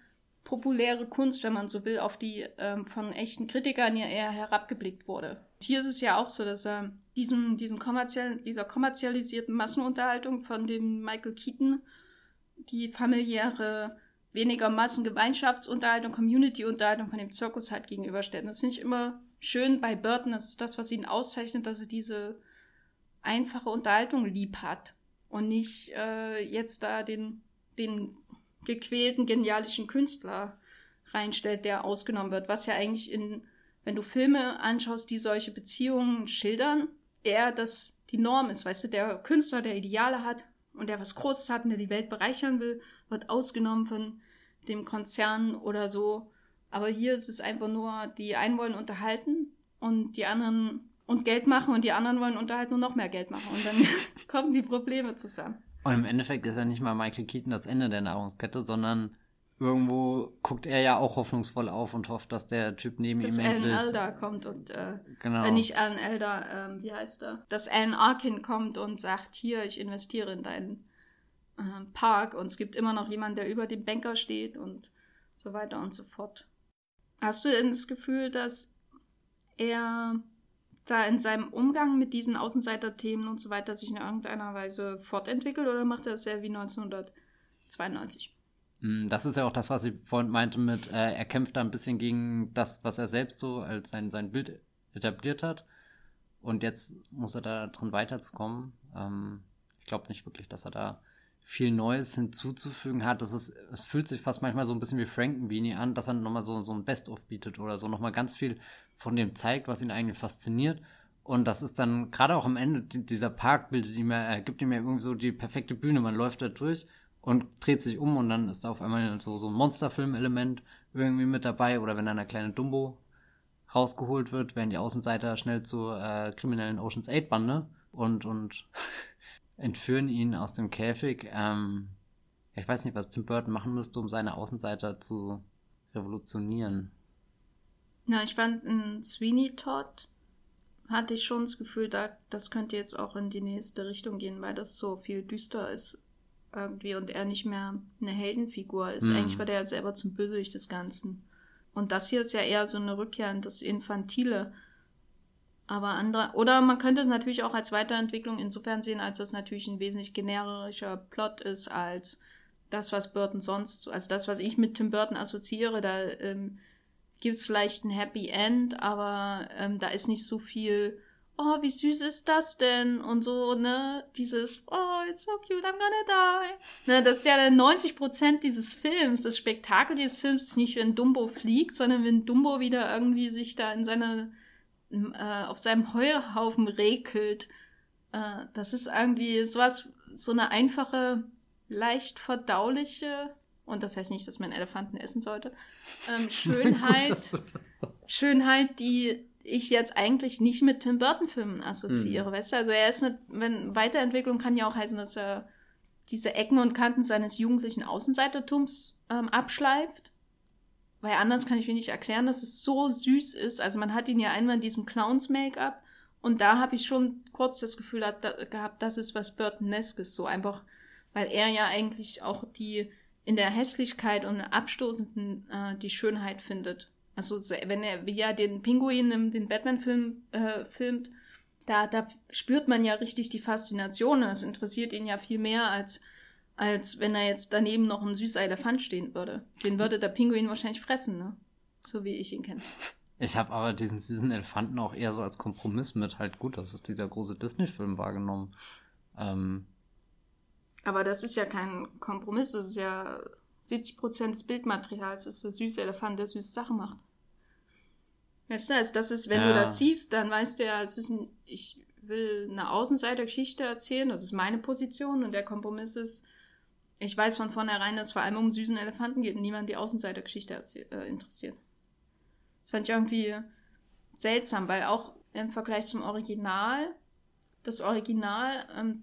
populäre Kunst, wenn man so will, auf die ähm, von echten Kritikern ja eher herabgeblickt wurde. Hier ist es ja auch so, dass er diesen, diesen kommerziellen, dieser kommerzialisierten Massenunterhaltung von dem Michael Keaton die familiäre, weniger Massengemeinschaftsunterhaltung, Community-Unterhaltung von dem Zirkus halt gegenüberstellt. Das finde ich immer schön bei Burton. Das ist das, was ihn auszeichnet, dass er diese einfache Unterhaltung lieb hat und nicht äh, jetzt da den, den gequälten, genialischen Künstler reinstellt, der ausgenommen wird, was ja eigentlich in, wenn du Filme anschaust, die solche Beziehungen schildern, eher das die Norm ist, weißt du, der Künstler, der Ideale hat und der was Großes hat und der die Welt bereichern will, wird ausgenommen von dem Konzern oder so. Aber hier ist es einfach nur, die einen wollen unterhalten und die anderen und Geld machen und die anderen wollen unterhalten und noch mehr Geld machen. Und dann *laughs* kommen die Probleme zusammen. Und im Endeffekt ist ja nicht mal Michael Keaton das Ende der Nahrungskette, sondern irgendwo guckt er ja auch hoffnungsvoll auf und hofft, dass der Typ neben dass ihm endlich... Alan Elder kommt und, äh, genau. Äh, nicht Alan Elder, ähm, wie heißt er? Dass Alan Arkin kommt und sagt, hier, ich investiere in deinen äh, Park und es gibt immer noch jemanden, der über dem Banker steht und so weiter und so fort. Hast du denn das Gefühl, dass er da in seinem Umgang mit diesen Außenseiterthemen und so weiter sich in irgendeiner Weise fortentwickelt oder macht er das sehr wie 1992? Hm, das ist ja auch das, was ich vorhin meinte mit, äh, er kämpft da ein bisschen gegen das, was er selbst so als sein, sein Bild etabliert hat. Und jetzt muss er da drin weiterzukommen. Ähm, ich glaube nicht wirklich, dass er da viel Neues hinzuzufügen hat. Das ist, es fühlt sich fast manchmal so ein bisschen wie Frankenweenie an, dass er nochmal so, so ein Best-of bietet oder so, nochmal ganz viel von dem zeigt, was ihn eigentlich fasziniert. Und das ist dann gerade auch am Ende dieser Park bildet ihm ja, äh, gibt ihm ja irgendwie so die perfekte Bühne. Man läuft da durch und dreht sich um und dann ist da auf einmal so, so ein Monsterfilm-Element irgendwie mit dabei. Oder wenn dann eine kleine Dumbo rausgeholt wird, werden die Außenseiter schnell zur äh, kriminellen Oceans 8 Bande und, und entführen ihn aus dem Käfig. Ähm, ich weiß nicht, was Tim Burton machen müsste, um seine Außenseiter zu revolutionieren. Ja, ich fand in Sweeney Todd hatte ich schon das Gefühl, da, das könnte jetzt auch in die nächste Richtung gehen, weil das so viel düster ist irgendwie und er nicht mehr eine Heldenfigur ist. Mhm. Eigentlich war der ja selber zum Bösewicht des Ganzen. Und das hier ist ja eher so eine Rückkehr in das Infantile. Aber andere, oder man könnte es natürlich auch als Weiterentwicklung insofern sehen, als das natürlich ein wesentlich generischer Plot ist als das, was Burton sonst, also das, was ich mit Tim Burton assoziiere. Da ähm, gibt es vielleicht ein Happy End, aber ähm, da ist nicht so viel, oh, wie süß ist das denn? Und so, ne, dieses, oh, it's so cute, I'm gonna die. Ne, das ist ja dann 90 Prozent dieses Films. Das Spektakel dieses Films ist nicht, wenn Dumbo fliegt, sondern wenn Dumbo wieder irgendwie sich da in seiner äh, auf seinem Heuhaufen rekelt. Äh, das ist irgendwie sowas, so eine einfache, leicht verdauliche, und das heißt nicht, dass man Elefanten essen sollte, ähm, *laughs* Schönheit, Gut, Schönheit, die ich jetzt eigentlich nicht mit Tim Burton-Filmen assoziiere, hm. weißt du? Also er ist eine, wenn Weiterentwicklung kann ja auch heißen, dass er diese Ecken und Kanten seines jugendlichen Außenseitertums ähm, abschleift weil anders kann ich mir nicht erklären, dass es so süß ist. Also man hat ihn ja einmal in diesem Clowns-Make-up und da habe ich schon kurz das Gefühl gehabt, das ist was Burton-eskes, so einfach, weil er ja eigentlich auch die in der Hässlichkeit und Abstoßenden äh, die Schönheit findet. Also wenn er wie ja den Pinguin im den Batman-Film äh, filmt, da, da spürt man ja richtig die Faszination. Das interessiert ihn ja viel mehr als als wenn da jetzt daneben noch ein süßer Elefant stehen würde. Den würde der Pinguin wahrscheinlich fressen, ne? So wie ich ihn kenne. Ich habe aber diesen süßen Elefanten auch eher so als Kompromiss mit halt gut, das ist dieser große Disney-Film wahrgenommen. Ähm, aber das ist ja kein Kompromiss, das ist ja 70 Prozent des Bildmaterials, das ist der süße Elefant, der süße Sachen macht. Weißt du, also das ist, wenn ja. du das siehst, dann weißt du ja, es ist ein, ich will eine Außenseitergeschichte erzählen, das ist meine Position und der Kompromiss ist, ich weiß von vornherein, dass es vor allem um süßen Elefanten geht und niemand die Außenseitergeschichte äh, interessiert. Das fand ich irgendwie seltsam, weil auch im Vergleich zum Original, das Original, ähm,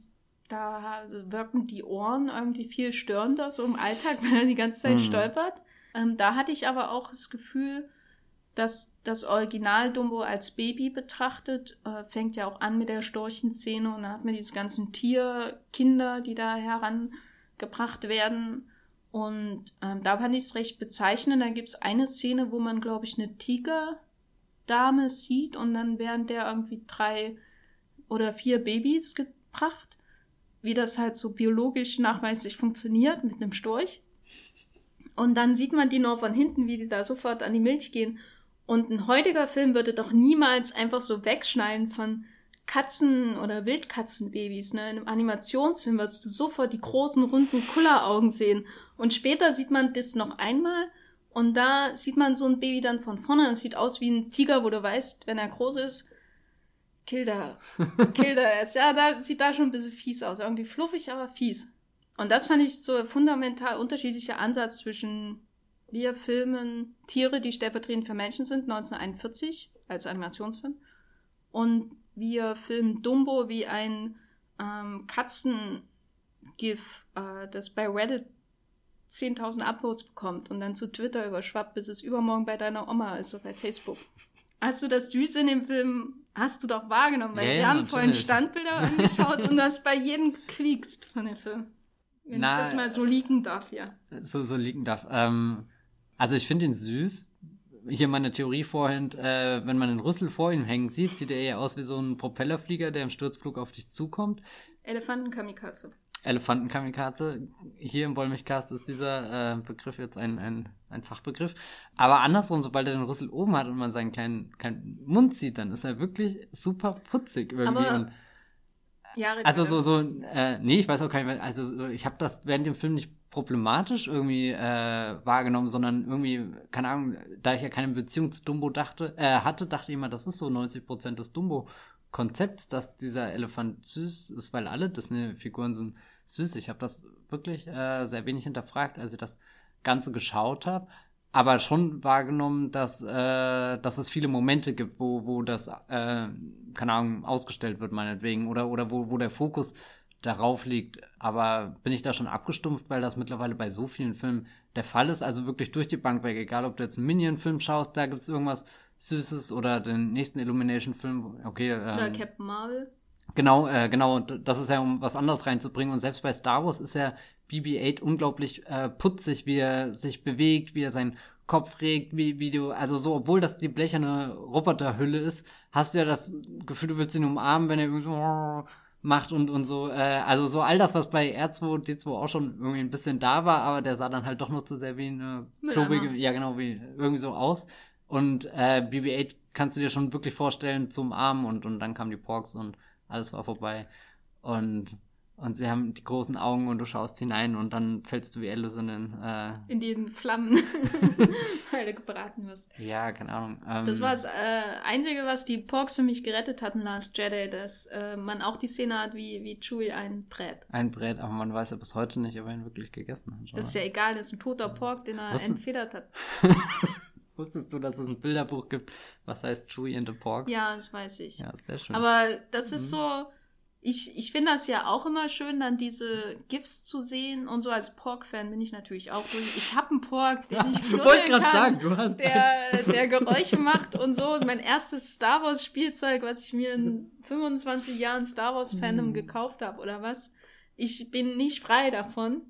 da wirken die Ohren irgendwie viel störender, so im Alltag, *laughs* wenn er die ganze Zeit mhm. stolpert. Ähm, da hatte ich aber auch das Gefühl, dass das Original Dumbo als Baby betrachtet, äh, fängt ja auch an mit der Storchenszene und dann hat man diese ganzen Tierkinder, die da herangebracht werden. Und ähm, da fand ich es recht bezeichnend. Da gibt es eine Szene, wo man, glaube ich, eine Tigerdame sieht und dann werden der irgendwie drei oder vier Babys gebracht. Wie das halt so biologisch nachweislich funktioniert mit einem Storch. Und dann sieht man die nur von hinten, wie die da sofort an die Milch gehen. Und ein heutiger Film würde doch niemals einfach so wegschneiden von Katzen- oder Wildkatzenbabys. Ne? In einem Animationsfilm würdest du sofort die großen, runden Kulleraugen sehen. Und später sieht man das noch einmal und da sieht man so ein Baby dann von vorne. Es sieht aus wie ein Tiger, wo du weißt, wenn er groß ist, Kilder. *laughs* Kilder ist. Ja, da sieht da schon ein bisschen fies aus. Irgendwie fluffig, aber fies. Und das fand ich so ein fundamental unterschiedlicher Ansatz zwischen wir filmen Tiere, die stellvertretend für Menschen sind, 1941 als Animationsfilm. Und wir filmen Dumbo wie ein ähm, Katzengif, äh, das bei Reddit 10.000 Upvotes bekommt und dann zu Twitter überschwappt, bis es übermorgen bei deiner Oma ist, so bei Facebook. Hast du das Süße in dem Film, hast du doch wahrgenommen, weil ja, wir ja, haben vorhin Standbilder *laughs* angeschaut und das bei jedem gequiekt von dem Film. Wenn Na, ich das mal so liegen darf, ja. So, so liegen darf. Ähm, also ich finde ihn süß. Hier meine Theorie vorhin, äh, wenn man den Rüssel vor ihm hängen sieht, sieht er eher aus wie so ein Propellerflieger, der im Sturzflug auf dich zukommt. Elefantenkamikaze. Elefantenkamikaze. Hier im Wollmilchcast ist dieser äh, Begriff jetzt ein, ein, ein Fachbegriff. Aber andersrum, sobald er den Rüssel oben hat und man seinen kleinen, kleinen Mund sieht, dann ist er wirklich super putzig irgendwie. Aber Jahre also so, so, äh, nee, ich weiß auch gar nicht mehr, also ich habe das während dem Film nicht problematisch irgendwie äh, wahrgenommen, sondern irgendwie, keine Ahnung, da ich ja keine Beziehung zu Dumbo dachte, äh, hatte, dachte ich immer, das ist so 90 Prozent des Dumbo Konzepts, dass dieser Elefant süß ist, weil alle Disney-Figuren sind süß. Ich habe das wirklich äh, sehr wenig hinterfragt, als ich das Ganze geschaut habe. Aber schon wahrgenommen, dass, äh, dass es viele Momente gibt, wo, wo das, äh, keine Ahnung, ausgestellt wird, meinetwegen, oder, oder wo, wo der Fokus darauf liegt. Aber bin ich da schon abgestumpft, weil das mittlerweile bei so vielen Filmen der Fall ist? Also wirklich durch die Bank weg, egal ob du jetzt einen Minion-Film schaust, da gibt es irgendwas Süßes oder den nächsten Illumination-Film, okay. Ähm, oder Captain Marvel. Genau, äh, genau, das ist ja, um was anderes reinzubringen. Und selbst bei Star Wars ist ja BB-8 unglaublich äh, putzig, wie er sich bewegt, wie er seinen Kopf regt, wie, wie du, also so, obwohl das die blecherne Roboterhülle ist, hast du ja das Gefühl, du willst ihn umarmen, wenn er irgendwie so macht und, und so, äh, also so all das, was bei R2, D2 auch schon irgendwie ein bisschen da war, aber der sah dann halt doch noch zu sehr wie eine klobige, ja genau, wie irgendwie so aus. Und äh, BB-8 kannst du dir schon wirklich vorstellen zum Arm und, und dann kamen die Porks und alles war vorbei. Und, und sie haben die großen Augen und du schaust hinein und dann fällst du wie Alice in den... Äh, in den Flammen, *laughs* weil du gebraten wirst. Ja, keine Ahnung. Ähm, das war das äh, Einzige, was die Porks für mich gerettet hatten, Last Jedi, dass äh, man auch die Szene hat, wie, wie Chewie ein Brät. Ein Brät, aber man weiß ja bis heute nicht, ob er ihn wirklich gegessen hat. Das ist ja egal, das ist ein toter Pork, den er was entfedert hat. *laughs* Wusstest du, dass es ein Bilderbuch gibt, was heißt Chewie and the Porks? Ja, das weiß ich. Ja, sehr schön. Aber das ist mhm. so, ich, ich finde das ja auch immer schön, dann diese GIFs zu sehen und so als Pork-Fan bin ich natürlich auch durch. Ich habe einen Pork, den ich knuddeln Wollte gerade sagen, du hast der, der Geräusche macht und so. Mein erstes Star Wars Spielzeug, was ich mir in 25 Jahren Star Wars Fandom mhm. gekauft habe oder was. Ich bin nicht frei davon.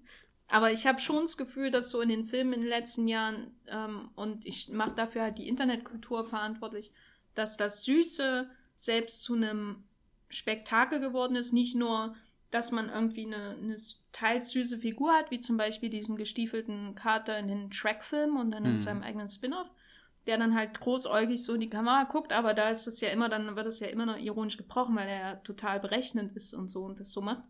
Aber ich habe schon das Gefühl, dass so in den Filmen in den letzten Jahren, ähm, und ich mache dafür halt die Internetkultur verantwortlich, dass das Süße selbst zu einem Spektakel geworden ist, nicht nur dass man irgendwie eine, eine teils süße Figur hat, wie zum Beispiel diesen gestiefelten Kater in den Track-Filmen und dann in mhm. seinem eigenen Spin-off, der dann halt großäugig so in die Kamera guckt, aber da ist das ja immer, dann wird das ja immer noch ironisch gebrochen, weil er ja total berechnend ist und so und das so macht.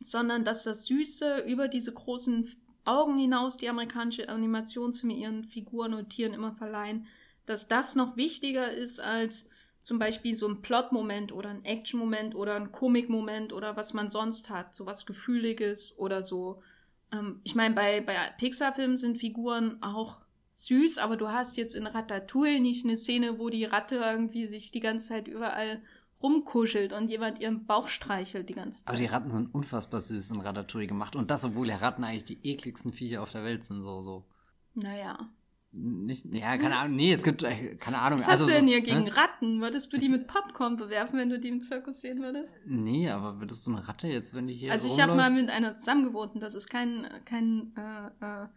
Sondern dass das Süße über diese großen Augen hinaus, die amerikanische Animationsfilme ihren Figuren und Tieren immer verleihen, dass das noch wichtiger ist als zum Beispiel so ein Plot-Moment oder ein Action-Moment oder ein Komik-Moment oder was man sonst hat, so was Gefühliges oder so. Ähm, ich meine, bei, bei Pixar-Filmen sind Figuren auch süß, aber du hast jetzt in Ratatouille nicht eine Szene, wo die Ratte irgendwie sich die ganze Zeit überall rumkuschelt und jemand ihren Bauch streichelt die ganze Zeit. Aber die Ratten sind unfassbar süß in Ratatouille gemacht. Und das, obwohl ja Ratten eigentlich die ekligsten Viecher auf der Welt sind, so, so. Naja. Nicht, ja, keine Ahnung. Nee, es gibt, äh, keine Ahnung. Was also hast du denn hier gegen ne? Ratten? Würdest du die mit Popcorn bewerfen, wenn du die im Zirkus sehen würdest? Nee, aber würdest du eine Ratte jetzt, wenn die hier Also ich habe mal mit einer zusammengewohnt das ist kein, kein äh, äh,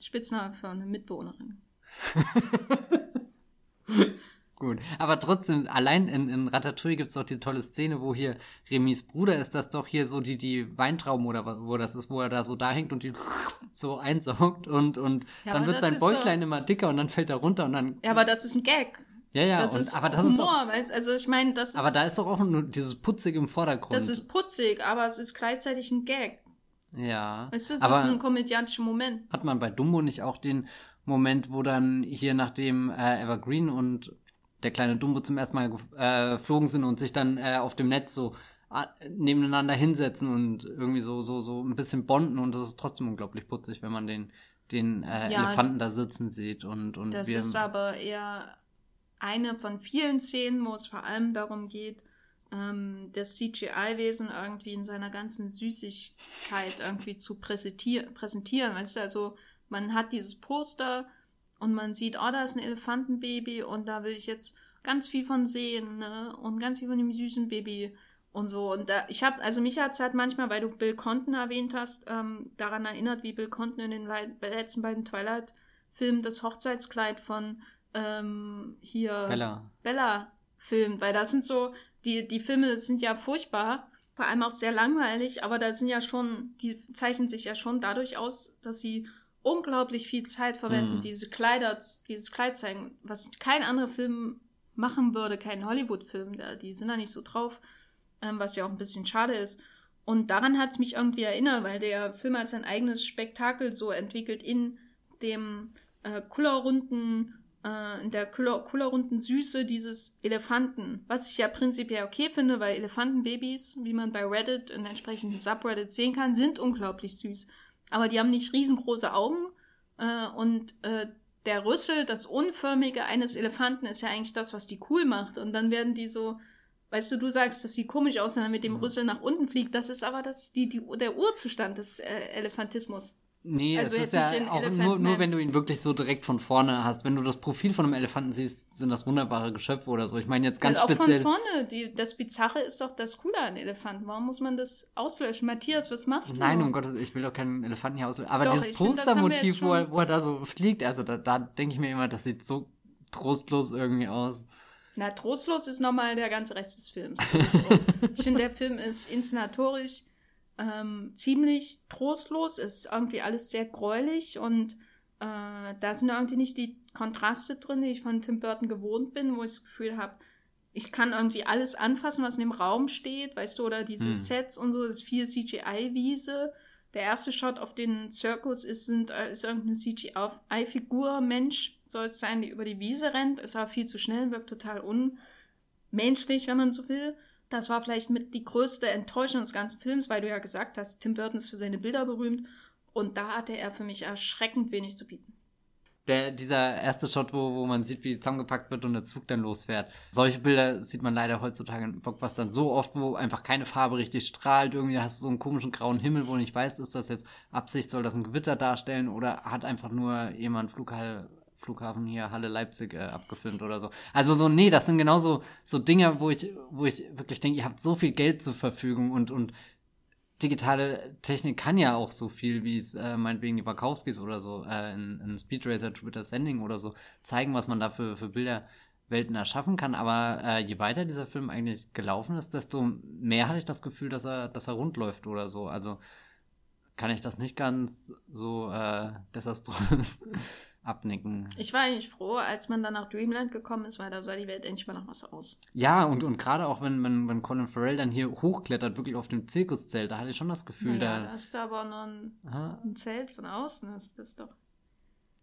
Spitzname für eine Mitbewohnerin. *laughs* Gut, aber trotzdem, allein in, in Ratatouille gibt es doch die tolle Szene, wo hier Remis Bruder ist das doch hier so die, die Weintrauben oder wo das ist, wo er da so da hängt und die *laughs* so einsaugt und, und ja, dann wird sein Bäuchlein so immer dicker und dann fällt er runter und dann. Ja, aber das ist ein Gag. Ja, ja, das und, ist aber das Humor, ist doch, weißt, also ich meine, das ist. Aber da ist doch auch nur dieses Putzige im Vordergrund. Das ist putzig, aber es ist gleichzeitig ein Gag. Ja. Weißt du, es aber ist ein komödiantischer Moment. Hat man bei Dumbo nicht auch den Moment, wo dann hier nachdem äh, Evergreen und der kleine Dumbo zum ersten Mal äh, geflogen sind und sich dann äh, auf dem Netz so äh, nebeneinander hinsetzen und irgendwie so, so, so ein bisschen bonden und das ist trotzdem unglaublich putzig, wenn man den, den äh, ja, Elefanten da sitzen sieht und, und Das ist aber eher eine von vielen Szenen, wo es vor allem darum geht, ähm, das CGI-Wesen irgendwie in seiner ganzen Süßigkeit irgendwie zu präsentieren, präsentieren. Weißt du, also man hat dieses Poster und man sieht, oh, da ist ein Elefantenbaby und da will ich jetzt ganz viel von sehen, ne? Und ganz viel von dem süßen Baby und so. Und da, ich habe, also mich hat es halt manchmal, weil du Bill Conton erwähnt hast, ähm, daran erinnert, wie Bill Conton in den letzten beiden Twilight-Filmen das Hochzeitskleid von ähm, hier Bella. Bella filmt, weil das sind so, die, die Filme sind ja furchtbar, vor allem auch sehr langweilig, aber da sind ja schon, die zeichnen sich ja schon dadurch aus, dass sie unglaublich viel Zeit verwenden, mhm. diese Kleider, dieses Kleid zeigen, was kein anderer Film machen würde, kein Hollywood-Film, die sind da nicht so drauf, ähm, was ja auch ein bisschen schade ist. Und daran hat es mich irgendwie erinnert, weil der Film hat sein eigenes Spektakel so entwickelt in dem äh, kullerrunden, äh, in der kullerrunden Süße dieses Elefanten, was ich ja prinzipiell okay finde, weil Elefantenbabys, wie man bei Reddit in entsprechenden Subreddit sehen kann, sind unglaublich süß aber die haben nicht riesengroße Augen äh, und äh, der Rüssel, das Unförmige eines Elefanten ist ja eigentlich das, was die cool macht. Und dann werden die so, weißt du, du sagst, dass die komisch aussehen, wenn mit dem Rüssel nach unten fliegt. Das ist aber das, die, die, der Urzustand des äh, Elefantismus. Nee, also es ist ja auch nur, nur, wenn du ihn wirklich so direkt von vorne hast. Wenn du das Profil von einem Elefanten siehst, sind das wunderbare Geschöpfe oder so. Ich meine jetzt ganz also speziell. Auch von vorne. Die, das Bizarre ist doch das Coole an Elefanten. Warum muss man das auslöschen? Matthias, was machst du? Nein, um Gottes ich will doch keinen Elefanten hier auslöschen. Aber doch, dieses Postermotiv, wo, er, wo er da so fliegt, also da, da denke ich mir immer, das sieht so trostlos irgendwie aus. Na, trostlos ist nochmal der ganze Rest des Films. *laughs* ich finde, der Film ist inszenatorisch ähm, ziemlich trostlos, ist irgendwie alles sehr gräulich und äh, da sind irgendwie nicht die Kontraste drin, die ich von Tim Burton gewohnt bin, wo ich das Gefühl habe, ich kann irgendwie alles anfassen, was in dem Raum steht, weißt du, oder diese hm. Sets und so, das ist viel CGI-Wiese. Der erste Shot auf den Zirkus ist, sind, äh, ist irgendeine CGI-Figur, Mensch soll es sein, die über die Wiese rennt, ist aber viel zu schnell, wirkt total unmenschlich, wenn man so will. Das war vielleicht mit die größte Enttäuschung des ganzen Films, weil du ja gesagt hast, Tim Burton ist für seine Bilder berühmt. Und da hatte er für mich erschreckend wenig zu bieten. Der, dieser erste Shot, wo, wo man sieht, wie zusammengepackt wird und der Zug dann losfährt. Solche Bilder sieht man leider heutzutage in Blockbustern so oft, wo einfach keine Farbe richtig strahlt. Irgendwie hast du so einen komischen grauen Himmel, wo du nicht weißt, ist das jetzt Absicht, soll das ein Gewitter darstellen oder hat einfach nur jemand Flughall Flughafen hier Halle Leipzig äh, abgefilmt oder so. Also so, nee, das sind genauso so Dinge, wo ich, wo ich wirklich denke, ihr habt so viel Geld zur Verfügung und, und digitale Technik kann ja auch so viel, wie es äh, meinetwegen die Wachowskis oder so äh, in, in Speed Racer Twitter Sending oder so zeigen, was man da für, für Bilder Welten erschaffen kann. Aber äh, je weiter dieser Film eigentlich gelaufen ist, desto mehr hatte ich das Gefühl, dass er, dass er rund läuft oder so. Also kann ich das nicht ganz so äh, desaströs abnicken. Ich war eigentlich froh, als man dann nach Dreamland gekommen ist, weil da sah die Welt endlich mal noch was aus. Ja, und, und gerade auch, wenn, wenn, wenn Colin Farrell dann hier hochklettert, wirklich auf dem Zirkuszelt, da hatte ich schon das Gefühl, naja, da... da ist da aber noch ein, ein Zelt von außen, das, das ist doch...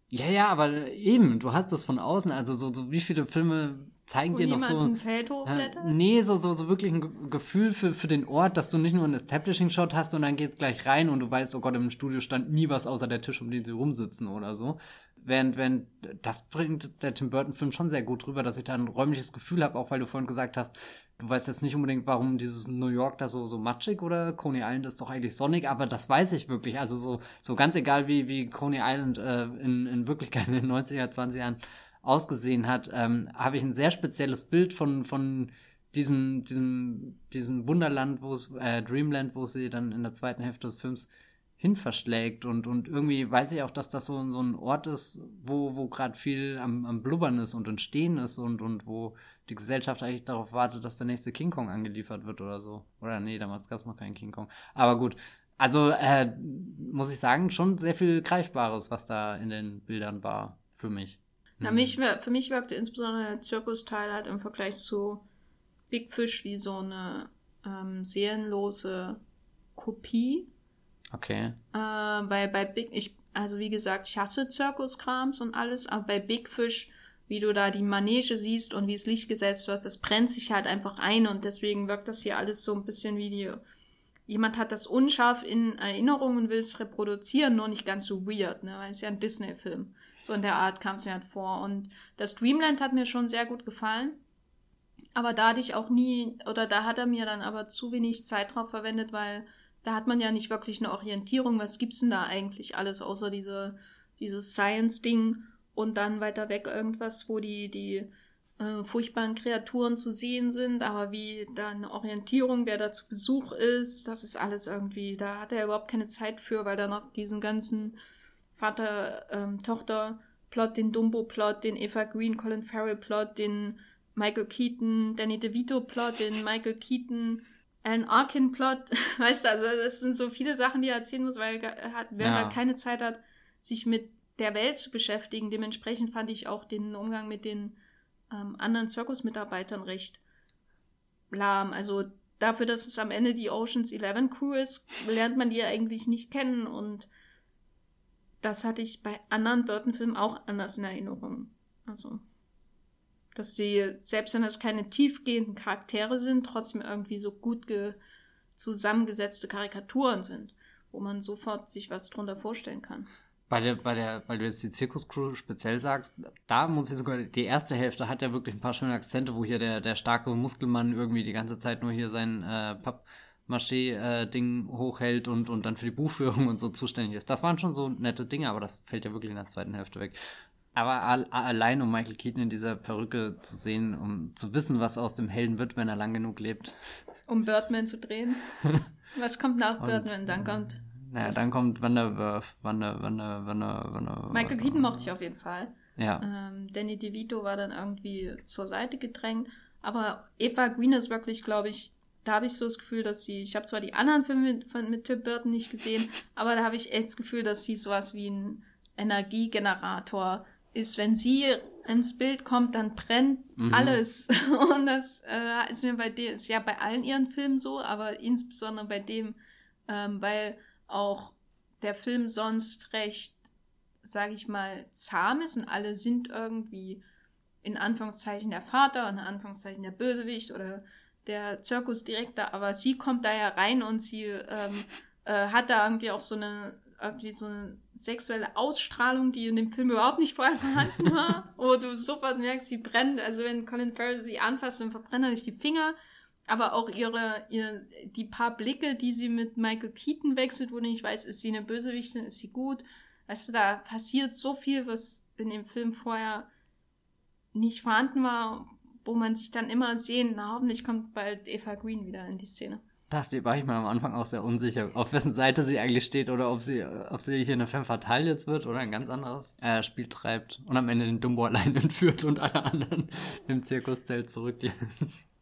Ja, ja, aber eben, du hast das von außen, also so, so wie viele Filme zeigen Wo dir noch so. Ein Zelt hochklettert? nee, so, so, so wirklich ein Gefühl für, für den Ort, dass du nicht nur einen Establishing-Shot hast und dann geht's gleich rein und du weißt, oh Gott, im Studio stand nie was außer der Tisch, um den sie rumsitzen oder so. Während, wenn, das bringt der Tim Burton-Film schon sehr gut rüber, dass ich da ein räumliches Gefühl habe, auch weil du vorhin gesagt hast, du weißt jetzt nicht unbedingt, warum dieses New York da so, so matschig oder Coney Island ist doch eigentlich sonnig, aber das weiß ich wirklich. Also so, so ganz egal, wie, wie Coney Island äh, in, in Wirklichkeit in den 90er, 20 Jahren ausgesehen hat, ähm, habe ich ein sehr spezielles Bild von, von diesem, diesem, diesem Wunderland, wo es, äh, Dreamland, wo sie dann in der zweiten Hälfte des Films hin verschlägt und, und irgendwie weiß ich auch, dass das so, so ein Ort ist, wo, wo gerade viel am, am Blubbern ist und entstehen ist und, und wo die Gesellschaft eigentlich darauf wartet, dass der nächste King Kong angeliefert wird oder so. Oder nee, damals gab es noch keinen King Kong. Aber gut, also äh, muss ich sagen, schon sehr viel Greifbares, was da in den Bildern war für mich. Na, mhm. mich, für mich wirkte insbesondere der Zirkusteil halt im Vergleich zu Big Fish wie so eine ähm, seelenlose Kopie Okay. Äh, bei, bei Big, ich, also wie gesagt, ich hasse Zirkuskrams und alles, aber bei Big Fish, wie du da die Manege siehst und wie es Licht gesetzt wird, das brennt sich halt einfach ein und deswegen wirkt das hier alles so ein bisschen wie die, jemand hat das unscharf in Erinnerung und will es reproduzieren, nur nicht ganz so weird, ne, weil es ja ein Disney-Film. So in der Art kam es mir halt vor und das Dreamland hat mir schon sehr gut gefallen. Aber da hatte ich auch nie, oder da hat er mir dann aber zu wenig Zeit drauf verwendet, weil da hat man ja nicht wirklich eine Orientierung, was gibt's denn da eigentlich alles, außer diese, dieses Science-Ding und dann weiter weg irgendwas, wo die, die äh, furchtbaren Kreaturen zu sehen sind, aber wie da eine Orientierung, wer da zu Besuch ist, das ist alles irgendwie, da hat er überhaupt keine Zeit für, weil da noch diesen ganzen Vater-Tochter-Plot, ähm, den Dumbo-Plot, den Eva Green, Colin Farrell-Plot, den Michael Keaton, Danny DeVito-Plot, den Michael Keaton Alan Arkin-Plot, *laughs* weißt du, also das sind so viele Sachen, die er erzählen muss, weil er hat, wer ja. halt keine Zeit hat, sich mit der Welt zu beschäftigen. Dementsprechend fand ich auch den Umgang mit den ähm, anderen Zirkusmitarbeitern recht lahm. Also dafür, dass es am Ende die Oceans 11 Crew ist, lernt man die ja eigentlich nicht kennen und das hatte ich bei anderen Burton-Filmen auch anders in Erinnerung. Also dass sie, selbst wenn das keine tiefgehenden Charaktere sind, trotzdem irgendwie so gut zusammengesetzte Karikaturen sind, wo man sofort sich was drunter vorstellen kann. Bei der, bei der, weil du jetzt die Zirkuscrew speziell sagst, da muss ich sogar, die erste Hälfte hat ja wirklich ein paar schöne Akzente, wo hier der, der starke Muskelmann irgendwie die ganze Zeit nur hier sein äh, Pappmaché-Ding äh, hochhält und, und dann für die Buchführung und so zuständig ist. Das waren schon so nette Dinge, aber das fällt ja wirklich in der zweiten Hälfte weg. Aber allein um Michael Keaton in dieser Perücke zu sehen, um zu wissen, was aus dem Helden wird, wenn er lang genug lebt. Um Birdman zu drehen. *laughs* was kommt nach Und, Birdman? Dann kommt. Naja, dann kommt Wanderwurf. Wander, Wander, Wander, Wander, Michael Keaton mochte ich auf jeden Fall. Ja. Ähm, Danny DeVito war dann irgendwie zur Seite gedrängt. Aber Eva Green ist wirklich, glaube ich, da habe ich so das Gefühl, dass sie, ich habe zwar die anderen Filme mit, von, mit Tim Burton nicht gesehen, aber da habe ich echt das Gefühl, dass sie sowas wie ein Energiegenerator ist, wenn sie ins Bild kommt, dann brennt mhm. alles. *laughs* Und das äh, ist mir bei dem, ist ja bei allen ihren Filmen so, aber insbesondere bei dem, ähm, weil auch der Film sonst recht, sage ich mal, zahm ist und alle sind irgendwie in Anführungszeichen der Vater und in Anführungszeichen der Bösewicht oder der Zirkusdirektor, aber sie kommt da ja rein und sie ähm, äh, hat da irgendwie auch so eine irgendwie so eine sexuelle Ausstrahlung, die in dem Film überhaupt nicht vorher vorhanden war, *laughs* wo du sofort merkst, sie brennt. Also wenn Colin Farrell sie anfasst, dann verbrennt er nicht die Finger. Aber auch ihre, ihre, die paar Blicke, die sie mit Michael Keaton wechselt, wo du nicht weiß, ist sie eine Bösewichtin, ist sie gut. Weißt du, da passiert so viel, was in dem Film vorher nicht vorhanden war, wo man sich dann immer sehen, na hoffentlich kommt bald Eva Green wieder in die Szene dachte, war ich mir am Anfang auch sehr unsicher, auf wessen Seite sie eigentlich steht oder ob sie, ob sie hier eine Femme fatale jetzt wird oder ein ganz anderes äh, Spiel treibt und am Ende den Dumbo allein *laughs* entführt und alle anderen *laughs* im Zirkuszelt zurücklässt.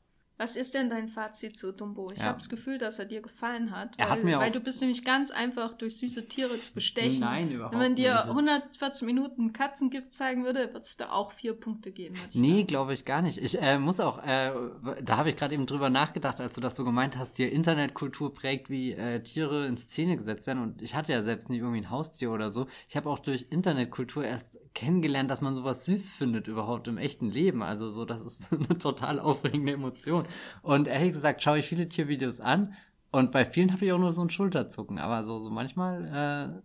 Was ist denn dein Fazit zu Dumbo? Ich ja. habe das Gefühl, dass er dir gefallen hat. Er weil, hat mir weil du bist nämlich ganz einfach durch süße Tiere zu bestechen. Nein, überhaupt nicht. Wenn man dir nicht. 114 Minuten Katzengift zeigen würde, würde es da auch vier Punkte geben. Nee, glaube ich gar nicht. Ich äh, muss auch, äh, da habe ich gerade eben drüber nachgedacht, als du das so gemeint hast, hier Internetkultur prägt, wie äh, Tiere in Szene gesetzt werden. Und ich hatte ja selbst nie irgendwie ein Haustier oder so. Ich habe auch durch Internetkultur erst kennengelernt, dass man sowas süß findet überhaupt im echten Leben. Also so, das ist *laughs* eine total aufregende Emotion. Und ehrlich gesagt schaue ich viele Tiervideos an und bei vielen habe ich auch nur so ein Schulterzucken. Aber so, so manchmal äh,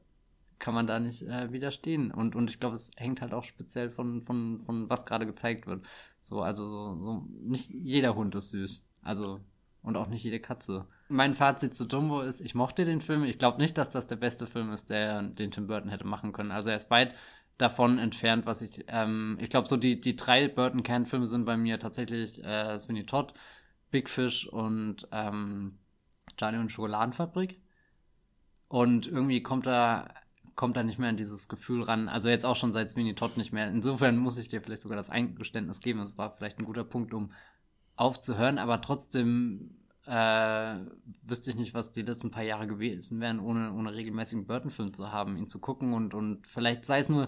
kann man da nicht äh, widerstehen. Und, und ich glaube, es hängt halt auch speziell von, von, von was gerade gezeigt wird. So, also so, so, nicht jeder Hund ist süß. Also, und auch nicht jede Katze. Mein Fazit zu Dumbo ist, ich mochte den Film. Ich glaube nicht, dass das der beste Film ist, der den Tim Burton hätte machen können. Also er ist weit davon entfernt, was ich, ähm, ich glaube, so die, die drei Burton-Kern-Filme sind bei mir tatsächlich äh, Sweeney Todd, Big Fish und ähm, Charlie und Schokoladenfabrik. Und irgendwie kommt da, kommt da nicht mehr in dieses Gefühl ran. Also jetzt auch schon seit Sweeney Todd nicht mehr. Insofern muss ich dir vielleicht sogar das Eingeständnis geben. Das war vielleicht ein guter Punkt, um aufzuhören, aber trotzdem äh, wüsste ich nicht, was die letzten paar Jahre gewesen wären, ohne, ohne regelmäßigen Burton-Film zu haben, ihn zu gucken und, und vielleicht sei es nur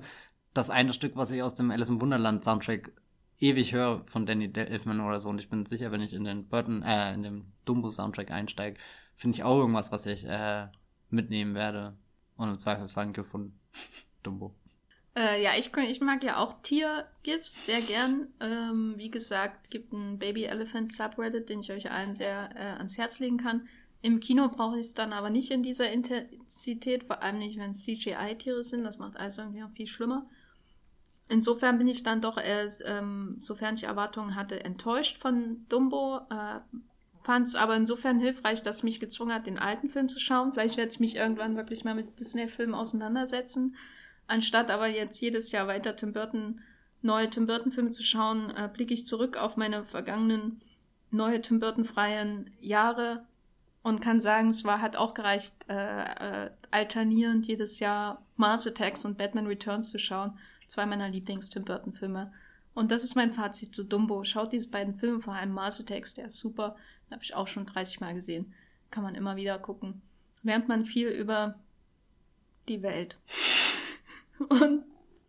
das eine Stück, was ich aus dem Alice im Wunderland Soundtrack ewig höre von Danny Elfman oder so und ich bin sicher, wenn ich in den Burton, äh, in dem Dumbo Soundtrack einsteige, finde ich auch irgendwas, was ich äh, mitnehmen werde und im Zweifelsfall gefunden. *laughs* Dumbo. Äh, ja, ich, ich mag ja auch Tier-GIFs sehr gern. Ähm, wie gesagt, gibt einen Baby Elephant Subreddit, den ich euch allen sehr äh, ans Herz legen kann. Im Kino brauche ich es dann aber nicht in dieser Intensität, vor allem nicht, wenn es CGI-Tiere sind. Das macht alles irgendwie noch viel schlimmer. Insofern bin ich dann doch erst, ähm, sofern ich Erwartungen hatte, enttäuscht von Dumbo. Äh, Fand es aber insofern hilfreich, dass mich gezwungen hat, den alten Film zu schauen. Vielleicht werde ich mich irgendwann wirklich mal mit Disney-Filmen auseinandersetzen. Anstatt aber jetzt jedes Jahr weiter Tim Burton, neue Tim Burton-Filme zu schauen, äh, blicke ich zurück auf meine vergangenen neue Tim Burton-freien Jahre und kann sagen, es war, hat auch gereicht, äh, äh, alternierend jedes Jahr Mars Attacks und Batman Returns zu schauen. Zwei meiner Lieblings-Tim Burton-Filme. Und das ist mein Fazit zu Dumbo. Schaut diese beiden Filme, vor allem Mars Attacks, der ist super. Den habe ich auch schon 30 Mal gesehen. Kann man immer wieder gucken. Lernt man viel über die Welt. Und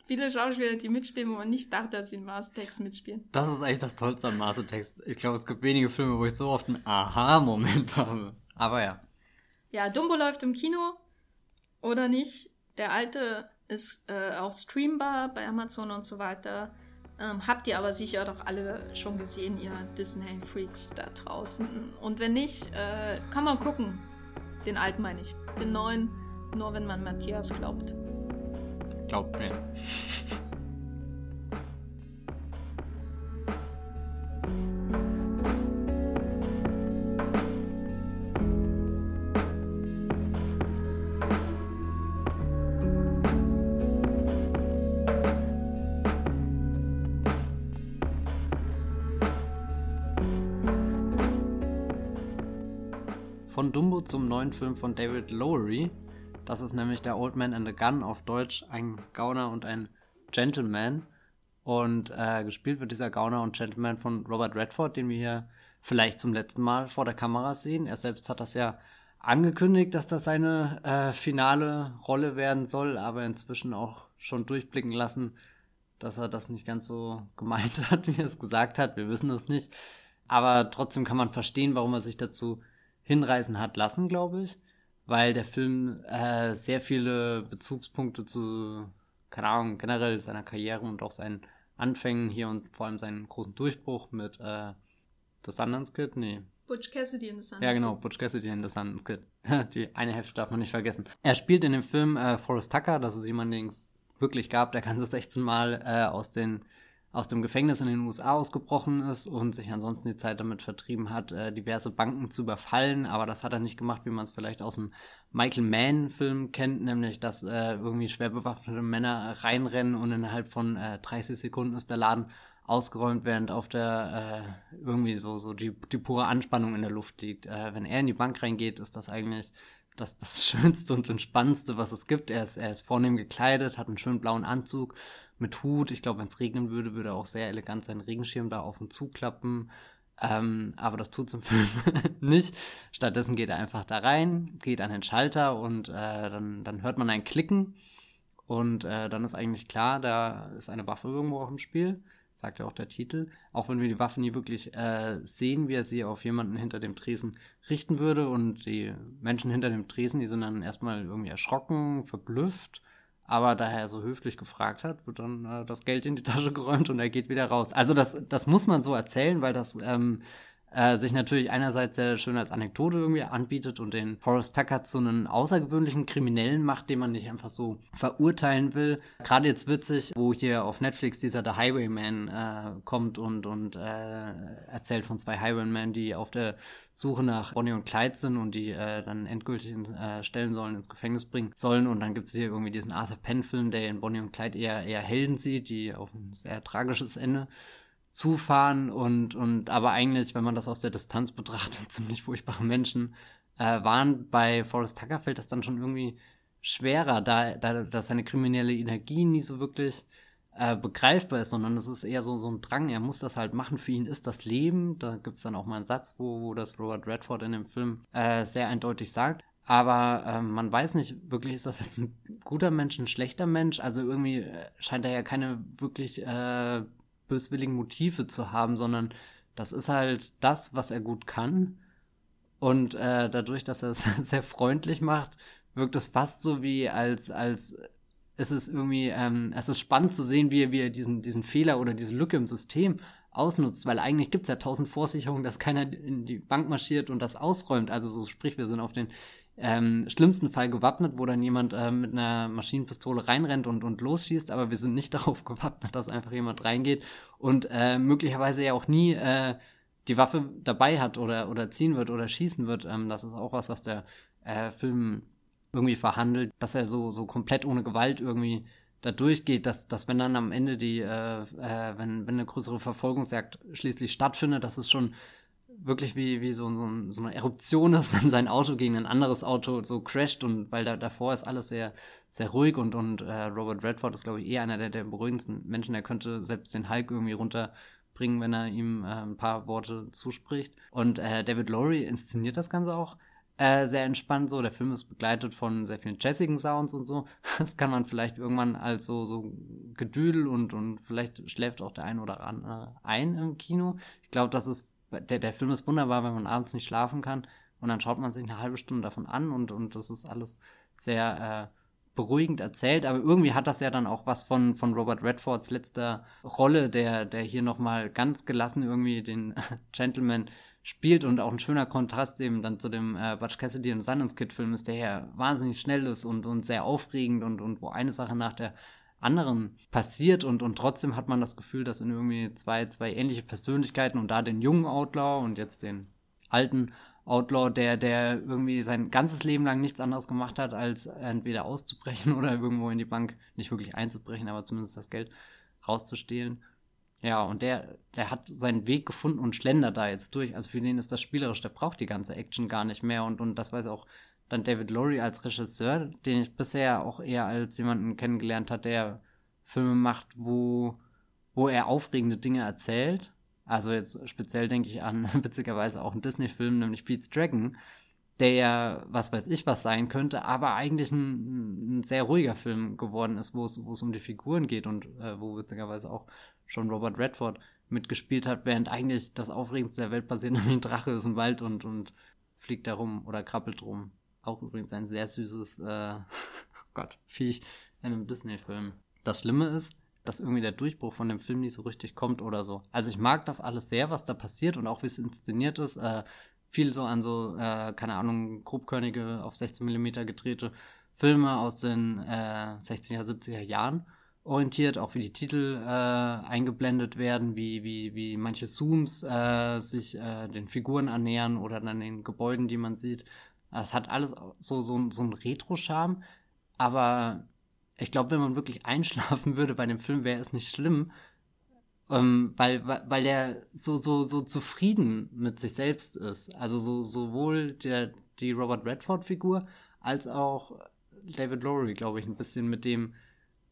viele Schauspieler, die mitspielen, wo man nicht dachte, dass sie in Mastertext mitspielen. Das ist eigentlich das Tollste an Mastertext. Ich glaube, es gibt wenige Filme, wo ich so oft einen Aha-Moment *laughs* habe. Aber ja. Ja, Dumbo läuft im Kino oder nicht. Der alte ist äh, auch streambar bei Amazon und so weiter. Ähm, habt ihr aber sicher doch alle schon gesehen, ihr Disney-Freaks da draußen. Und wenn nicht, äh, kann man gucken. Den alten meine ich. Den neuen, nur wenn man Matthias glaubt. Glaubt mir. Von Dumbo zum neuen Film von David Lowery das ist nämlich der Old Man and a Gun auf Deutsch, ein Gauner und ein Gentleman. Und äh, gespielt wird dieser Gauner und Gentleman von Robert Redford, den wir hier vielleicht zum letzten Mal vor der Kamera sehen. Er selbst hat das ja angekündigt, dass das seine äh, finale Rolle werden soll, aber inzwischen auch schon durchblicken lassen, dass er das nicht ganz so gemeint *laughs* hat, wie er es gesagt hat. Wir wissen es nicht. Aber trotzdem kann man verstehen, warum er sich dazu hinreißen hat lassen, glaube ich weil der Film äh, sehr viele Bezugspunkte zu, keine Ahnung, generell seiner Karriere und auch seinen Anfängen hier und vor allem seinen großen Durchbruch mit äh, The Sundance Kid, nee. Butch Cassidy in The Sundance Kid. Ja, genau, Butch Cassidy in The Sundance Kid. *laughs* Die eine Hälfte darf man nicht vergessen. Er spielt in dem Film äh, Forrest Tucker, das ist jemand, den es wirklich gab, der ganze 16 Mal äh, aus den aus dem Gefängnis in den USA ausgebrochen ist und sich ansonsten die Zeit damit vertrieben hat, äh, diverse Banken zu überfallen. Aber das hat er nicht gemacht, wie man es vielleicht aus dem Michael Mann-Film kennt, nämlich dass äh, irgendwie schwer bewaffnete Männer reinrennen und innerhalb von äh, 30 Sekunden ist der Laden ausgeräumt, während auf der äh, irgendwie so, so die, die pure Anspannung in der Luft liegt. Äh, wenn er in die Bank reingeht, ist das eigentlich das, das *laughs* Schönste und Entspannendste, was es gibt. Er ist, er ist vornehm gekleidet, hat einen schönen blauen Anzug mit Hut. Ich glaube, wenn es regnen würde, würde er auch sehr elegant seinen Regenschirm da auf und zuklappen. Ähm, aber das tut zum *laughs* Film nicht. Stattdessen geht er einfach da rein, geht an den Schalter und äh, dann, dann hört man ein Klicken. Und äh, dann ist eigentlich klar, da ist eine Waffe irgendwo auch im Spiel sagt ja auch der Titel, auch wenn wir die Waffe nie wirklich äh, sehen, wie er sie auf jemanden hinter dem Tresen richten würde und die Menschen hinter dem Tresen, die sind dann erstmal irgendwie erschrocken, verblüfft, aber da er so höflich gefragt hat, wird dann äh, das Geld in die Tasche geräumt und er geht wieder raus. Also das, das muss man so erzählen, weil das ähm, äh, sich natürlich einerseits sehr schön als Anekdote irgendwie anbietet und den Forrest Tucker zu einem außergewöhnlichen Kriminellen macht, den man nicht einfach so verurteilen will. Gerade jetzt witzig, wo hier auf Netflix dieser The Highwayman äh, kommt und, und äh, erzählt von zwei Highwaymen, die auf der Suche nach Bonnie und Clyde sind und die äh, dann endgültig äh, stellen sollen, ins Gefängnis bringen sollen. Und dann gibt es hier irgendwie diesen Arthur Penn-Film, der in Bonnie und Clyde eher, eher Helden sieht, die auf ein sehr tragisches Ende zufahren und, und aber eigentlich, wenn man das aus der Distanz betrachtet, *laughs* ziemlich furchtbare Menschen äh, waren. Bei Forrest Tucker fällt das dann schon irgendwie schwerer, da, da dass seine kriminelle Energie nie so wirklich äh, begreifbar ist, sondern es ist eher so, so ein Drang, er muss das halt machen, für ihn ist das Leben. Da gibt es dann auch mal einen Satz, wo, wo das Robert Redford in dem Film äh, sehr eindeutig sagt. Aber ähm, man weiß nicht wirklich, ist das jetzt ein guter Mensch, ein schlechter Mensch? Also irgendwie äh, scheint er ja keine wirklich äh, böswilligen Motive zu haben, sondern das ist halt das, was er gut kann. Und äh, dadurch, dass er es *laughs* sehr freundlich macht, wirkt es fast so wie als, als es ist irgendwie, ähm, es ist spannend zu sehen, wie er, wie er diesen, diesen Fehler oder diese Lücke im System ausnutzt, weil eigentlich gibt es ja tausend Vorsicherungen, dass keiner in die Bank marschiert und das ausräumt. Also so sprich, wir sind auf den ähm, schlimmsten Fall gewappnet, wo dann jemand äh, mit einer Maschinenpistole reinrennt und, und losschießt, aber wir sind nicht *laughs* darauf gewappnet, dass einfach jemand reingeht und äh, möglicherweise ja auch nie äh, die Waffe dabei hat oder, oder ziehen wird oder schießen wird. Ähm, das ist auch was, was der äh, Film irgendwie verhandelt, dass er so, so komplett ohne Gewalt irgendwie da durchgeht, dass, dass wenn dann am Ende die, äh, äh, wenn, wenn eine größere Verfolgungsjagd schließlich stattfindet, dass es schon wirklich wie, wie so, so, so, eine Eruption *laughs* ist, wenn sein Auto gegen ein anderes Auto so crasht und weil da davor ist alles sehr, sehr ruhig und, und äh, Robert Redford ist, glaube ich, eh einer der, der beruhigendsten Menschen. Er könnte selbst den Hulk irgendwie runterbringen, wenn er ihm äh, ein paar Worte zuspricht. Und äh, David Lowry inszeniert das Ganze auch äh, sehr entspannt so. Der Film ist begleitet von sehr vielen jazzigen Sounds und so. *laughs* Das kann man vielleicht irgendwann als so, so Gedüdel und, und vielleicht schläft auch der ein oder andere ein im Kino. Ich glaube, das ist der, der Film ist wunderbar, wenn man abends nicht schlafen kann und dann schaut man sich eine halbe Stunde davon an und, und das ist alles sehr äh, beruhigend erzählt, aber irgendwie hat das ja dann auch was von, von Robert Redfords letzter Rolle, der, der hier nochmal ganz gelassen irgendwie den *laughs* Gentleman spielt und auch ein schöner Kontrast eben dann zu dem äh, Butch Cassidy und Sundance Kid Film ist, der ja wahnsinnig schnell ist und, und sehr aufregend und, und wo eine Sache nach der anderen passiert und, und trotzdem hat man das Gefühl, dass in irgendwie zwei, zwei ähnliche Persönlichkeiten und da den jungen Outlaw und jetzt den alten Outlaw, der, der irgendwie sein ganzes Leben lang nichts anderes gemacht hat, als entweder auszubrechen *laughs* oder irgendwo in die Bank nicht wirklich einzubrechen, aber zumindest das Geld rauszustehlen. Ja, und der, der hat seinen Weg gefunden und schlendert da jetzt durch. Also für den ist das spielerisch, der braucht die ganze Action gar nicht mehr. Und, und das weiß auch dann David Lowry als Regisseur, den ich bisher auch eher als jemanden kennengelernt hat, der Filme macht, wo, wo er aufregende Dinge erzählt. Also jetzt speziell denke ich an *laughs* witzigerweise auch einen Disney-Film, nämlich Pete's Dragon, der ja, was weiß ich, was sein könnte, aber eigentlich ein, ein sehr ruhiger Film geworden ist, wo es, wo es um die Figuren geht und äh, wo witzigerweise auch schon Robert Redford mitgespielt hat, während eigentlich das Aufregendste der Welt passiert, *laughs* nämlich ein Drache ist im Wald und, und fliegt da rum oder krabbelt rum. Auch übrigens ein sehr süßes, äh, *laughs* Gott, Viech in einem Disney-Film. Das Schlimme ist, dass irgendwie der Durchbruch von dem Film nicht so richtig kommt oder so. Also ich mag das alles sehr, was da passiert und auch wie es inszeniert ist. Äh, viel so an so, äh, keine Ahnung, grobkörnige, auf 16 mm gedrehte Filme aus den äh, 60er, 70er Jahren orientiert, auch wie die Titel äh, eingeblendet werden, wie, wie, wie manche Zooms äh, sich äh, den Figuren annähern oder dann den Gebäuden, die man sieht. Es hat alles so, so, so einen Retro-Charme, aber ich glaube, wenn man wirklich *laughs* einschlafen würde bei dem Film, wäre es nicht schlimm. Ähm, weil, weil, weil er so, so, so zufrieden mit sich selbst ist. Also so, sowohl der, die Robert Redford-Figur als auch David Lowry, glaube ich, ein bisschen mit dem,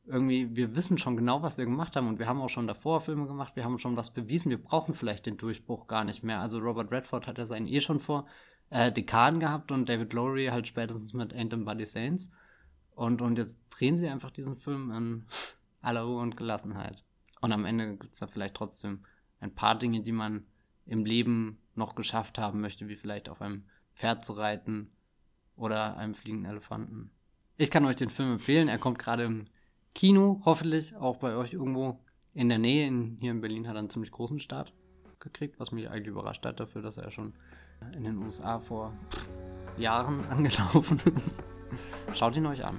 irgendwie, wir wissen schon genau, was wir gemacht haben und wir haben auch schon davor Filme gemacht, wir haben schon was bewiesen, wir brauchen vielleicht den Durchbruch gar nicht mehr. Also Robert Redford hat ja seinen eh schon vor äh, Dekaden gehabt und David Lowry halt spätestens mit Ain't Them Body Saints. Und, und jetzt drehen sie einfach diesen Film in aller Ruhe und Gelassenheit. Und am Ende gibt es da vielleicht trotzdem ein paar Dinge, die man im Leben noch geschafft haben möchte, wie vielleicht auf einem Pferd zu reiten oder einem fliegenden Elefanten. Ich kann euch den Film empfehlen. Er kommt gerade im Kino, hoffentlich auch bei euch irgendwo in der Nähe. In, hier in Berlin hat er einen ziemlich großen Start gekriegt, was mich eigentlich überrascht hat dafür, dass er schon in den USA vor Jahren *laughs* angelaufen ist. Schaut ihn euch an.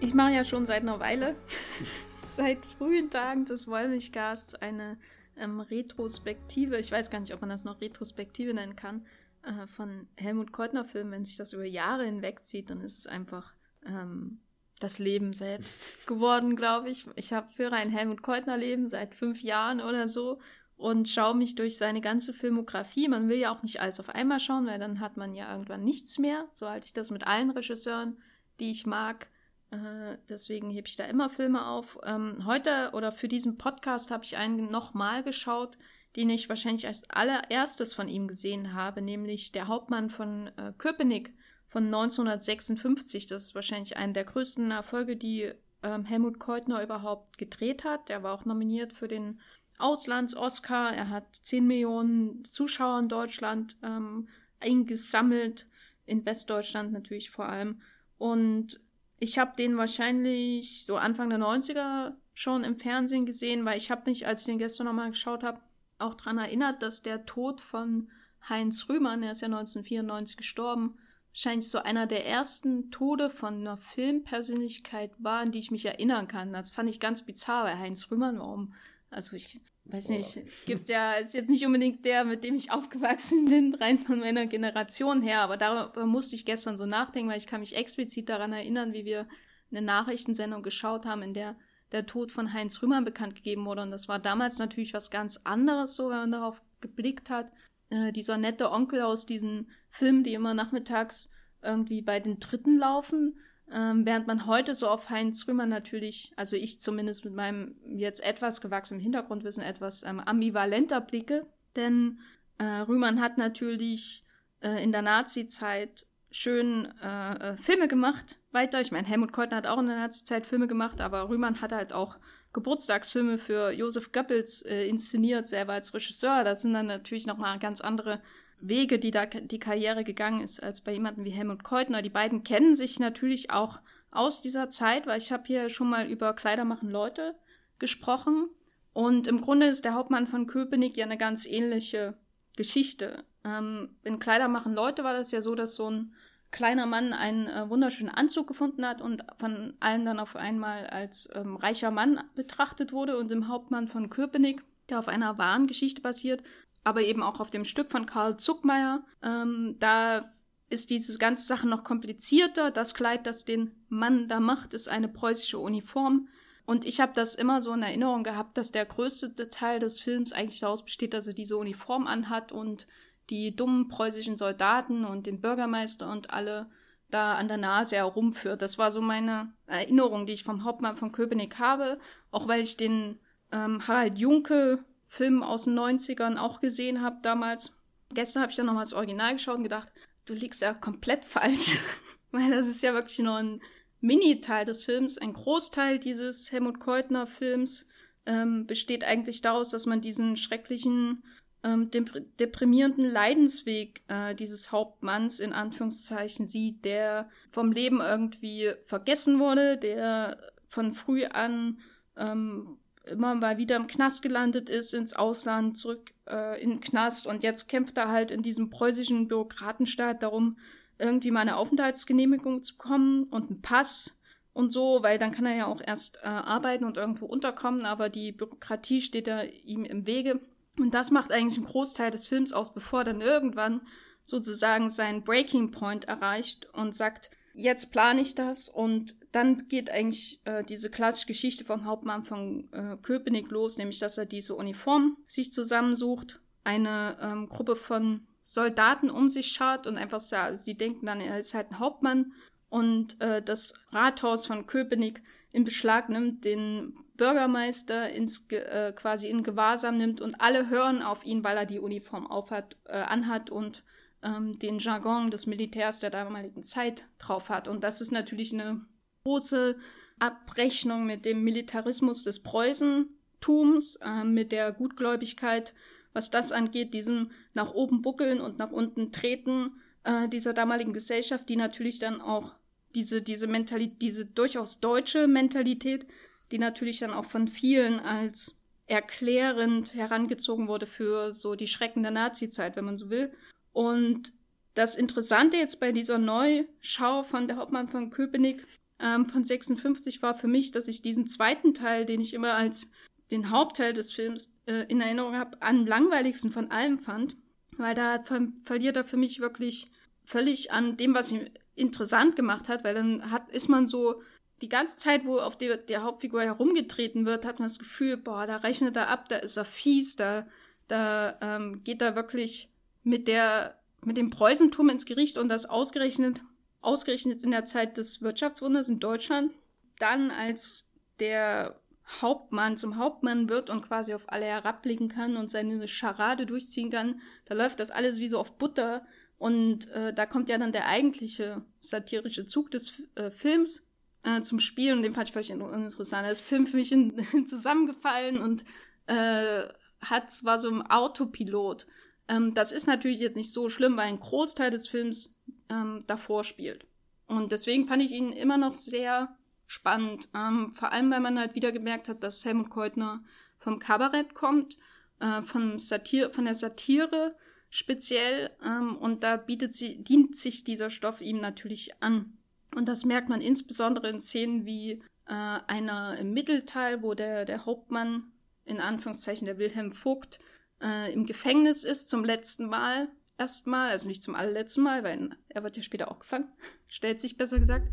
Ich mache ja schon seit einer Weile *laughs* seit frühen Tagen des Wollmilchgasts eine ähm, Retrospektive, ich weiß gar nicht, ob man das noch Retrospektive nennen kann, äh, von Helmut Keutner Filmen. Wenn sich das über Jahre hinweg zieht, dann ist es einfach ähm, das Leben selbst *laughs* geworden, glaube ich. Ich habe für ein Helmut Keutner Leben seit fünf Jahren oder so und schaue mich durch seine ganze Filmografie. Man will ja auch nicht alles auf einmal schauen, weil dann hat man ja irgendwann nichts mehr. So halte ich das mit allen Regisseuren, die ich mag. Äh, deswegen hebe ich da immer Filme auf. Ähm, heute oder für diesen Podcast habe ich einen nochmal geschaut, den ich wahrscheinlich als allererstes von ihm gesehen habe, nämlich Der Hauptmann von äh, Köpenick von 1956. Das ist wahrscheinlich einer der größten Erfolge, die ähm, Helmut Keutner überhaupt gedreht hat. Er war auch nominiert für den Auslands-Oscar. Er hat 10 Millionen Zuschauer in Deutschland ähm, eingesammelt, in Westdeutschland natürlich vor allem. Und ich habe den wahrscheinlich so Anfang der 90er schon im Fernsehen gesehen, weil ich habe mich, als ich den gestern nochmal geschaut habe, auch daran erinnert, dass der Tod von Heinz Rühmann, er ist ja 1994 gestorben, wahrscheinlich so einer der ersten Tode von einer Filmpersönlichkeit war, an die ich mich erinnern kann. Das fand ich ganz bizarr, weil Heinz Rühmann, warum also ich weiß nicht, gibt ja, ist jetzt nicht unbedingt der, mit dem ich aufgewachsen bin, *laughs* rein von meiner Generation her, aber darüber musste ich gestern so nachdenken, weil ich kann mich explizit daran erinnern, wie wir eine Nachrichtensendung geschaut haben, in der der Tod von Heinz Rühmann bekannt gegeben wurde. Und das war damals natürlich was ganz anderes, so wenn man darauf geblickt hat. Äh, dieser nette Onkel aus diesen Filmen, die immer nachmittags irgendwie bei den Dritten laufen, ähm, während man heute so auf Heinz Rühmann natürlich, also ich zumindest mit meinem jetzt etwas gewachsenen Hintergrundwissen etwas ähm, ambivalenter blicke. Denn äh, Rühmann hat natürlich äh, in der Nazi-Zeit schön äh, äh, Filme gemacht. Weiter, ich meine, Helmut Keutner hat auch in der Nazi-Zeit Filme gemacht, aber Rühmann hat halt auch Geburtstagsfilme für Josef Goebbels äh, inszeniert, selber als Regisseur. Das sind dann natürlich nochmal ganz andere Wege, die da die Karriere gegangen ist, als bei jemandem wie Helmut Keutner. Die beiden kennen sich natürlich auch aus dieser Zeit, weil ich habe hier schon mal über Kleider machen Leute gesprochen. Und im Grunde ist der Hauptmann von Köpenick ja eine ganz ähnliche Geschichte. Ähm, in Kleider machen Leute war das ja so, dass so ein kleiner Mann einen äh, wunderschönen Anzug gefunden hat und von allen dann auf einmal als ähm, reicher Mann betrachtet wurde und im Hauptmann von Köpenick, der auf einer wahren Geschichte basiert, aber eben auch auf dem Stück von Karl Zuckmeier. Ähm, da ist diese ganze Sache noch komplizierter. Das Kleid, das den Mann da macht, ist eine preußische Uniform. Und ich habe das immer so in Erinnerung gehabt, dass der größte Teil des Films eigentlich daraus besteht, dass er diese Uniform anhat und die dummen preußischen Soldaten und den Bürgermeister und alle da an der Nase herumführt. Das war so meine Erinnerung, die ich vom Hauptmann von Köpenick habe, auch weil ich den ähm, Harald Junke Film aus den 90ern auch gesehen habe damals. Gestern habe ich dann nochmal das Original geschaut und gedacht, du liegst ja komplett falsch. *laughs* Weil das ist ja wirklich nur ein Mini-Teil des Films. Ein Großteil dieses Helmut Keutner-Films ähm, besteht eigentlich daraus, dass man diesen schrecklichen, ähm, deprimierenden Leidensweg äh, dieses Hauptmanns in Anführungszeichen sieht, der vom Leben irgendwie vergessen wurde, der von früh an ähm, immer mal wieder im Knast gelandet ist, ins Ausland, zurück äh, in den Knast und jetzt kämpft er halt in diesem preußischen Bürokratenstaat darum, irgendwie mal eine Aufenthaltsgenehmigung zu bekommen und einen Pass und so, weil dann kann er ja auch erst äh, arbeiten und irgendwo unterkommen, aber die Bürokratie steht da ihm im Wege. Und das macht eigentlich einen Großteil des Films aus, bevor dann irgendwann sozusagen seinen Breaking Point erreicht und sagt, jetzt plane ich das. Und dann geht eigentlich äh, diese klassische Geschichte vom Hauptmann von äh, Köpenick los, nämlich dass er diese Uniform sich zusammensucht, eine ähm, Gruppe von Soldaten um sich schart und einfach so, also die denken dann, er ist halt ein Hauptmann. Und äh, das Rathaus von Köpenick in Beschlag nimmt, den Bürgermeister ins, äh, quasi in Gewahrsam nimmt und alle hören auf ihn, weil er die Uniform aufhat, äh, anhat und ähm, den Jargon des Militärs der damaligen Zeit drauf hat. Und das ist natürlich eine große Abrechnung mit dem Militarismus des Preußentums, äh, mit der Gutgläubigkeit, was das angeht, diesem nach oben buckeln und nach unten treten äh, dieser damaligen Gesellschaft, die natürlich dann auch diese, diese Mentalität, diese durchaus deutsche Mentalität, die natürlich dann auch von vielen als erklärend herangezogen wurde für so die Schrecken der Nazi-Zeit, wenn man so will. Und das Interessante jetzt bei dieser Neuschau von der Hauptmann von Köpenick ähm, von 56 war für mich, dass ich diesen zweiten Teil, den ich immer als den Hauptteil des Films äh, in Erinnerung habe, am langweiligsten von allem fand, weil da ver verliert er für mich wirklich völlig an dem, was ihn interessant gemacht hat, weil dann hat, ist man so die ganze Zeit, wo auf der, der Hauptfigur herumgetreten wird, hat man das Gefühl, boah, da rechnet er ab, da ist er fies, da, da ähm, geht er wirklich mit der, mit dem Preußentum ins Gericht und das ausgerechnet, ausgerechnet in der Zeit des Wirtschaftswunders in Deutschland. Dann, als der Hauptmann zum Hauptmann wird und quasi auf alle herabblicken kann und seine Scharade durchziehen kann, da läuft das alles wie so auf Butter. Und äh, da kommt ja dann der eigentliche satirische Zug des äh, Films äh, zum Spiel und den fand ich völlig uninteressant. Der ist Film für mich in, *laughs* zusammengefallen und äh, hat, war so im Autopilot. Ähm, das ist natürlich jetzt nicht so schlimm, weil ein Großteil des Films ähm, davor spielt. Und deswegen fand ich ihn immer noch sehr spannend. Ähm, vor allem, weil man halt wieder gemerkt hat, dass Helmut Keutner vom Kabarett kommt, äh, von, Satir von der Satire speziell. Ähm, und da bietet sie, dient sich dieser Stoff ihm natürlich an. Und das merkt man insbesondere in Szenen wie äh, einer im Mittelteil, wo der, der Hauptmann, in Anführungszeichen der Wilhelm Vogt, äh, im Gefängnis ist zum letzten Mal erstmal, also nicht zum allerletzten Mal, weil er wird ja später auch gefangen, *laughs* stellt sich besser gesagt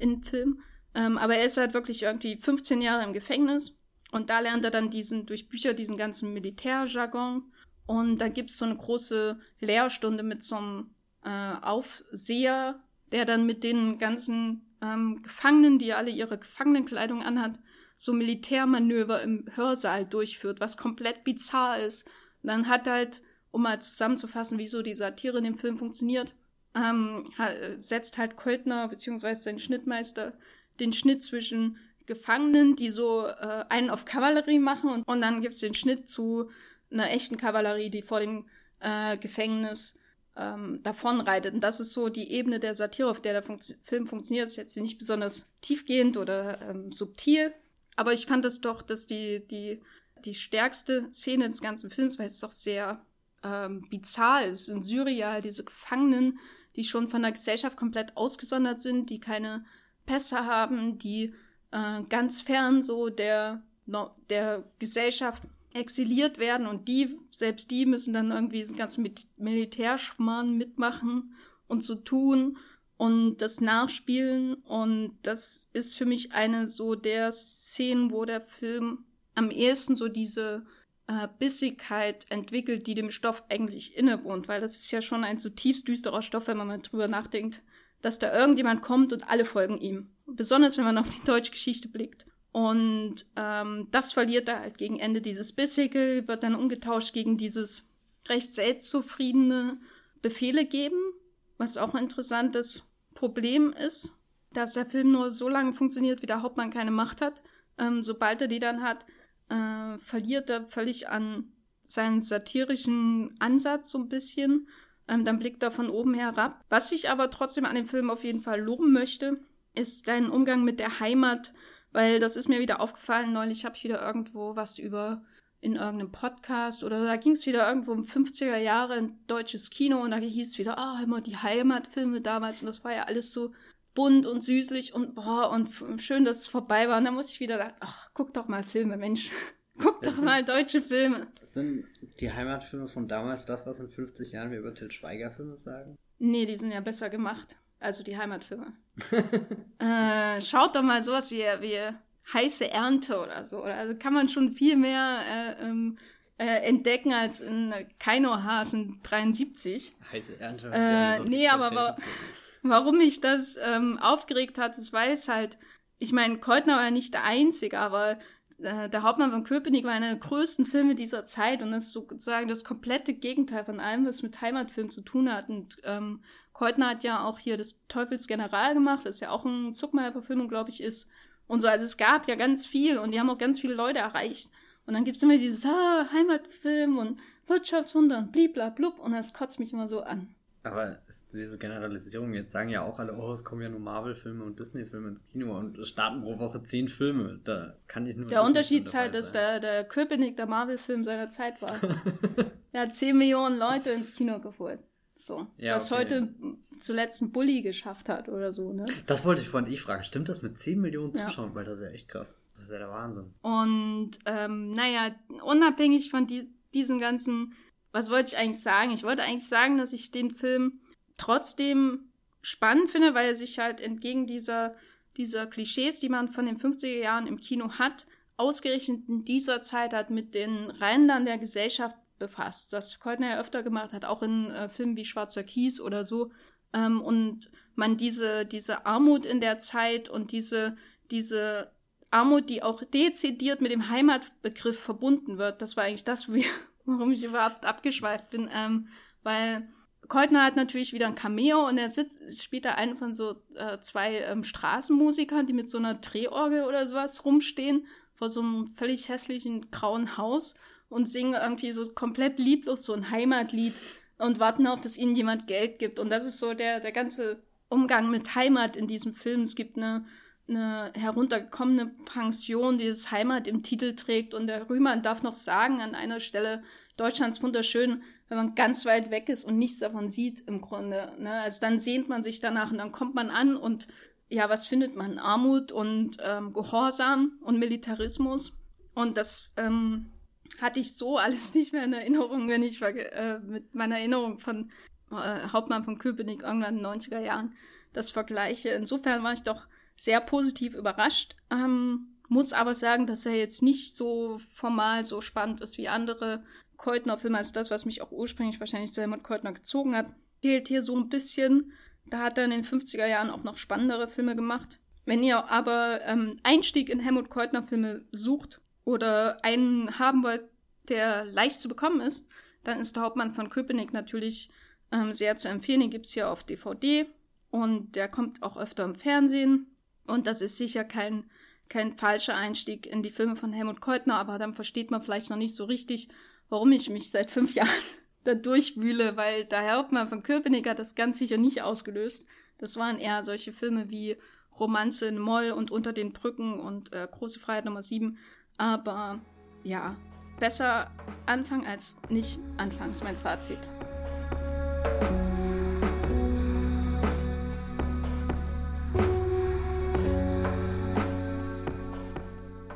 in Film. Ähm, aber er ist halt wirklich irgendwie 15 Jahre im Gefängnis und da lernt er dann diesen, durch Bücher diesen ganzen Militärjargon und da gibt es so eine große Lehrstunde mit so einem äh, Aufseher, der dann mit den ganzen ähm, Gefangenen, die alle ihre Gefangenenkleidung anhat, so Militärmanöver im Hörsaal durchführt, was komplett bizarr ist. Und dann hat halt, um mal zusammenzufassen, wieso die Satire in dem Film funktioniert, ähm, setzt halt Költner bzw. sein Schnittmeister den Schnitt zwischen Gefangenen, die so äh, einen auf Kavallerie machen und, und dann gibt es den Schnitt zu einer echten Kavallerie, die vor dem äh, Gefängnis ähm, davonreitet. Und das ist so die Ebene der Satire, auf der der Fun Film funktioniert. Das ist jetzt nicht besonders tiefgehend oder ähm, subtil, aber ich fand es doch, dass die, die, die stärkste Szene des ganzen Films, weil es doch sehr ähm, bizarr ist, in Syrien, diese Gefangenen, die schon von der Gesellschaft komplett ausgesondert sind, die keine Pässe haben, die äh, ganz fern so der, der Gesellschaft exiliert werden und die, selbst die müssen dann irgendwie diesen ganzen Mit Militärschmarrn mitmachen und so tun und das nachspielen. Und das ist für mich eine so der Szenen, wo der Film am ehesten so diese äh, Bissigkeit entwickelt, die dem Stoff eigentlich innewohnt, weil das ist ja schon ein zutiefst düsterer Stoff, wenn man mal drüber nachdenkt, dass da irgendjemand kommt und alle folgen ihm. Besonders wenn man auf die deutsche Geschichte blickt. Und ähm, das verliert er halt gegen Ende. Dieses Bissige wird dann umgetauscht gegen dieses recht selbstzufriedene Befehle geben, was auch ein interessantes Problem ist, dass der Film nur so lange funktioniert, wie der Hauptmann keine Macht hat. Ähm, sobald er die dann hat, äh, verliert er völlig an seinen satirischen Ansatz so ein bisschen. Ähm, dann blickt er von oben herab. Was ich aber trotzdem an dem Film auf jeden Fall loben möchte, ist dein Umgang mit der Heimat, weil das ist mir wieder aufgefallen. Neulich habe ich wieder irgendwo was über in irgendeinem Podcast oder da ging es wieder irgendwo um 50er Jahre in deutsches Kino und da hieß es wieder, ah, oh, immer die Heimatfilme damals und das war ja alles so bunt und süßlich und boah, und schön, dass es vorbei war. Und da muss ich wieder sagen, ach, guck doch mal Filme, Mensch. *laughs* Guck doch mal deutsche Filme. Sind die Heimatfilme von damals das, was in 50 Jahren wir über Til Schweiger Filme sagen? Nee, die sind ja besser gemacht. Also die Heimatfilme. *laughs* äh, schaut doch mal sowas wie, wie heiße Ernte oder so. Also kann man schon viel mehr äh, ähm, äh, entdecken als in Keino Hasen 73. Heiße Ernte. Äh, nee, aber wa warum mich das ähm, aufgeregt hat, ist, weil es halt, ich meine, Keutner war ja nicht der Einzige, aber äh, der Hauptmann von Köpenick war einer der größten Filme dieser Zeit und das ist sozusagen das komplette Gegenteil von allem, was mit Heimatfilm zu tun hat. Und ähm, Keutner hat ja auch hier das Teufels General gemacht, was ja auch ein Zuckmeier-Verfilmung, glaube ich, ist. Und so, also es gab ja ganz viel und die haben auch ganz viele Leute erreicht. Und dann gibt es immer dieses ah, Heimatfilm und Wirtschaftswunder und bliblablub und das kotzt mich immer so an. Aber diese Generalisierung, jetzt sagen ja auch alle, oh, es kommen ja nur Marvel-Filme und Disney-Filme ins Kino und es starten pro Woche zehn Filme. Da kann ich nur. Der Unterschied ist halt, dass der, der Köpenick der Marvel-Film seiner Zeit war. *laughs* er hat zehn Millionen Leute ins Kino geholt. So. Ja, was okay. heute zuletzt ein Bully geschafft hat oder so, ne? Das wollte ich vorhin ich fragen. Stimmt das mit 10 Millionen Zuschauern? Ja. Weil das ist ja echt krass. Das ist ja der Wahnsinn. Und, ähm, naja, unabhängig von die, diesem ganzen, was wollte ich eigentlich sagen? Ich wollte eigentlich sagen, dass ich den Film trotzdem spannend finde, weil er sich halt entgegen dieser, dieser Klischees, die man von den 50er Jahren im Kino hat, ausgerechnet in dieser Zeit hat mit den Rändern der Gesellschaft befasst, was Keutner ja öfter gemacht hat, auch in äh, Filmen wie Schwarzer Kies oder so. Ähm, und man diese, diese Armut in der Zeit und diese, diese Armut, die auch dezidiert mit dem Heimatbegriff verbunden wird, das war eigentlich das, *laughs* warum ich überhaupt abgeschweift bin, ähm, weil Keutner hat natürlich wieder ein Cameo und er sitzt, spielt da einen von so äh, zwei ähm, Straßenmusikern, die mit so einer Drehorgel oder sowas rumstehen, vor so einem völlig hässlichen grauen Haus und singen irgendwie so komplett lieblos so ein Heimatlied und warten auf, dass ihnen jemand Geld gibt. Und das ist so der, der ganze Umgang mit Heimat in diesem Film. Es gibt eine, eine heruntergekommene Pension, die das Heimat im Titel trägt. Und der Rühmann darf noch sagen an einer Stelle, Deutschlands wunderschön, wenn man ganz weit weg ist und nichts davon sieht im Grunde. Ne? Also dann sehnt man sich danach und dann kommt man an und ja, was findet man? Armut und ähm, Gehorsam und Militarismus. Und das ähm, hatte ich so alles *laughs* nicht mehr in Erinnerung, wenn ich äh, mit meiner Erinnerung von äh, Hauptmann von Köpenick irgendwann in den 90er Jahren das vergleiche. Insofern war ich doch sehr positiv überrascht. Ähm, muss aber sagen, dass er jetzt nicht so formal so spannend ist wie andere Keutner-Filme. Also das, was mich auch ursprünglich wahrscheinlich zu Helmut Keutner gezogen hat, fehlt hier so ein bisschen. Da hat er in den 50er Jahren auch noch spannendere Filme gemacht. Wenn ihr aber ähm, Einstieg in Helmut Keutner-Filme sucht, oder einen haben wollt, der leicht zu bekommen ist, dann ist der Hauptmann von Köpenick natürlich ähm, sehr zu empfehlen. Den gibt es hier auf DVD und der kommt auch öfter im Fernsehen. Und das ist sicher kein, kein falscher Einstieg in die Filme von Helmut Keutner, aber dann versteht man vielleicht noch nicht so richtig, warum ich mich seit fünf *laughs* Jahren da durchwühle, weil der Hauptmann von Köpenick hat das ganz sicher nicht ausgelöst. Das waren eher solche Filme wie Romanze in Moll und Unter den Brücken und äh, Große Freiheit Nummer 7. Aber ja, besser anfangen als nicht anfangen, ist mein Fazit.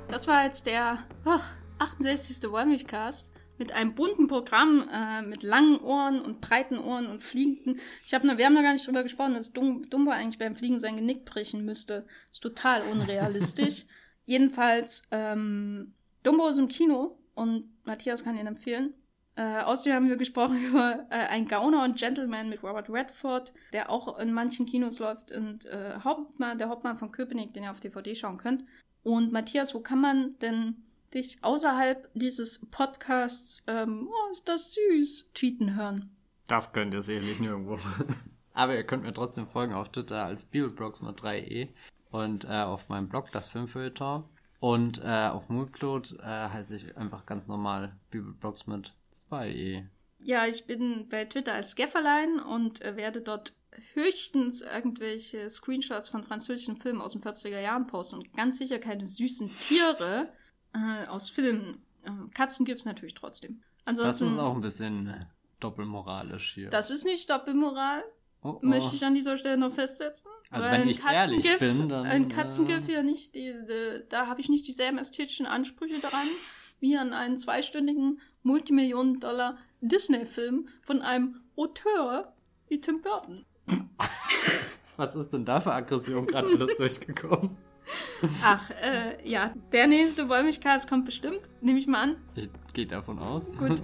Das war jetzt der oh, 68. Wollmilchcast mit einem bunten Programm, äh, mit langen Ohren und breiten Ohren und fliegenden. Ich habe wir haben noch gar nicht drüber gesprochen, dass Dumbo eigentlich beim Fliegen sein Genick brechen müsste. Ist total unrealistisch. *laughs* Jedenfalls, ähm, Dumbo ist im Kino und Matthias kann ihn empfehlen. Äh, außerdem haben wir gesprochen *laughs* über äh, ein Gauner und Gentleman mit Robert Redford, der auch in manchen Kinos läuft und äh, Hauptmann, der Hauptmann von Köpenick, den ihr auf DVD schauen könnt. Und Matthias, wo kann man denn dich außerhalb dieses Podcasts, ähm, oh, ist das süß, tweeten hören? Das könnt ihr sicherlich nirgendwo. *laughs* Aber ihr könnt mir trotzdem folgen auf Twitter als Bibelbrox mit 3e und äh, auf meinem Blog das Filmfeuilleton. Und äh, auf Moodcloud äh, heiße ich einfach ganz normal Bibelblogs mit 2e. Ja, ich bin bei Twitter als Gefferlein und äh, werde dort höchstens irgendwelche Screenshots von französischen Filmen aus den 40er Jahren posten und ganz sicher keine süßen Tiere äh, aus Filmen. Ähm, Katzen gibt es natürlich trotzdem. Ansonsten, das ist auch ein bisschen äh, doppelmoralisch hier. Das ist nicht Doppelmoral. Oh, oh. Möchte ich an dieser Stelle noch festsetzen. Also wenn ich ehrlich bin, dann... Ein Katzengif äh... ja nicht, die, die, da habe ich nicht dieselben ästhetischen Ansprüche dran wie an einen zweistündigen Multimillionen-Dollar Disney-Film von einem Auteur wie Tim Burton. *laughs* Was ist denn da für Aggression gerade alles durchgekommen? Ach, äh, ja, der nächste Wollmilchcast kommt bestimmt, nehme ich mal an. Ich gehe davon aus. Gut.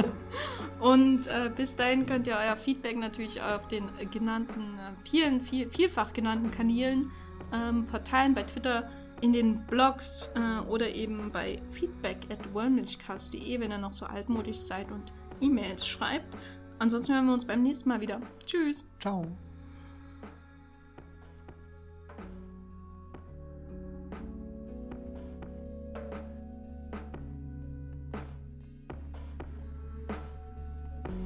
*laughs* Und äh, bis dahin könnt ihr euer Feedback natürlich auf den genannten, vielen, viel, vielfach genannten Kanälen ähm, verteilen, bei Twitter, in den Blogs äh, oder eben bei feedback at wollmilchcast.de, wenn ihr noch so altmodisch seid und E-Mails schreibt. Ansonsten hören wir uns beim nächsten Mal wieder. Tschüss. Ciao.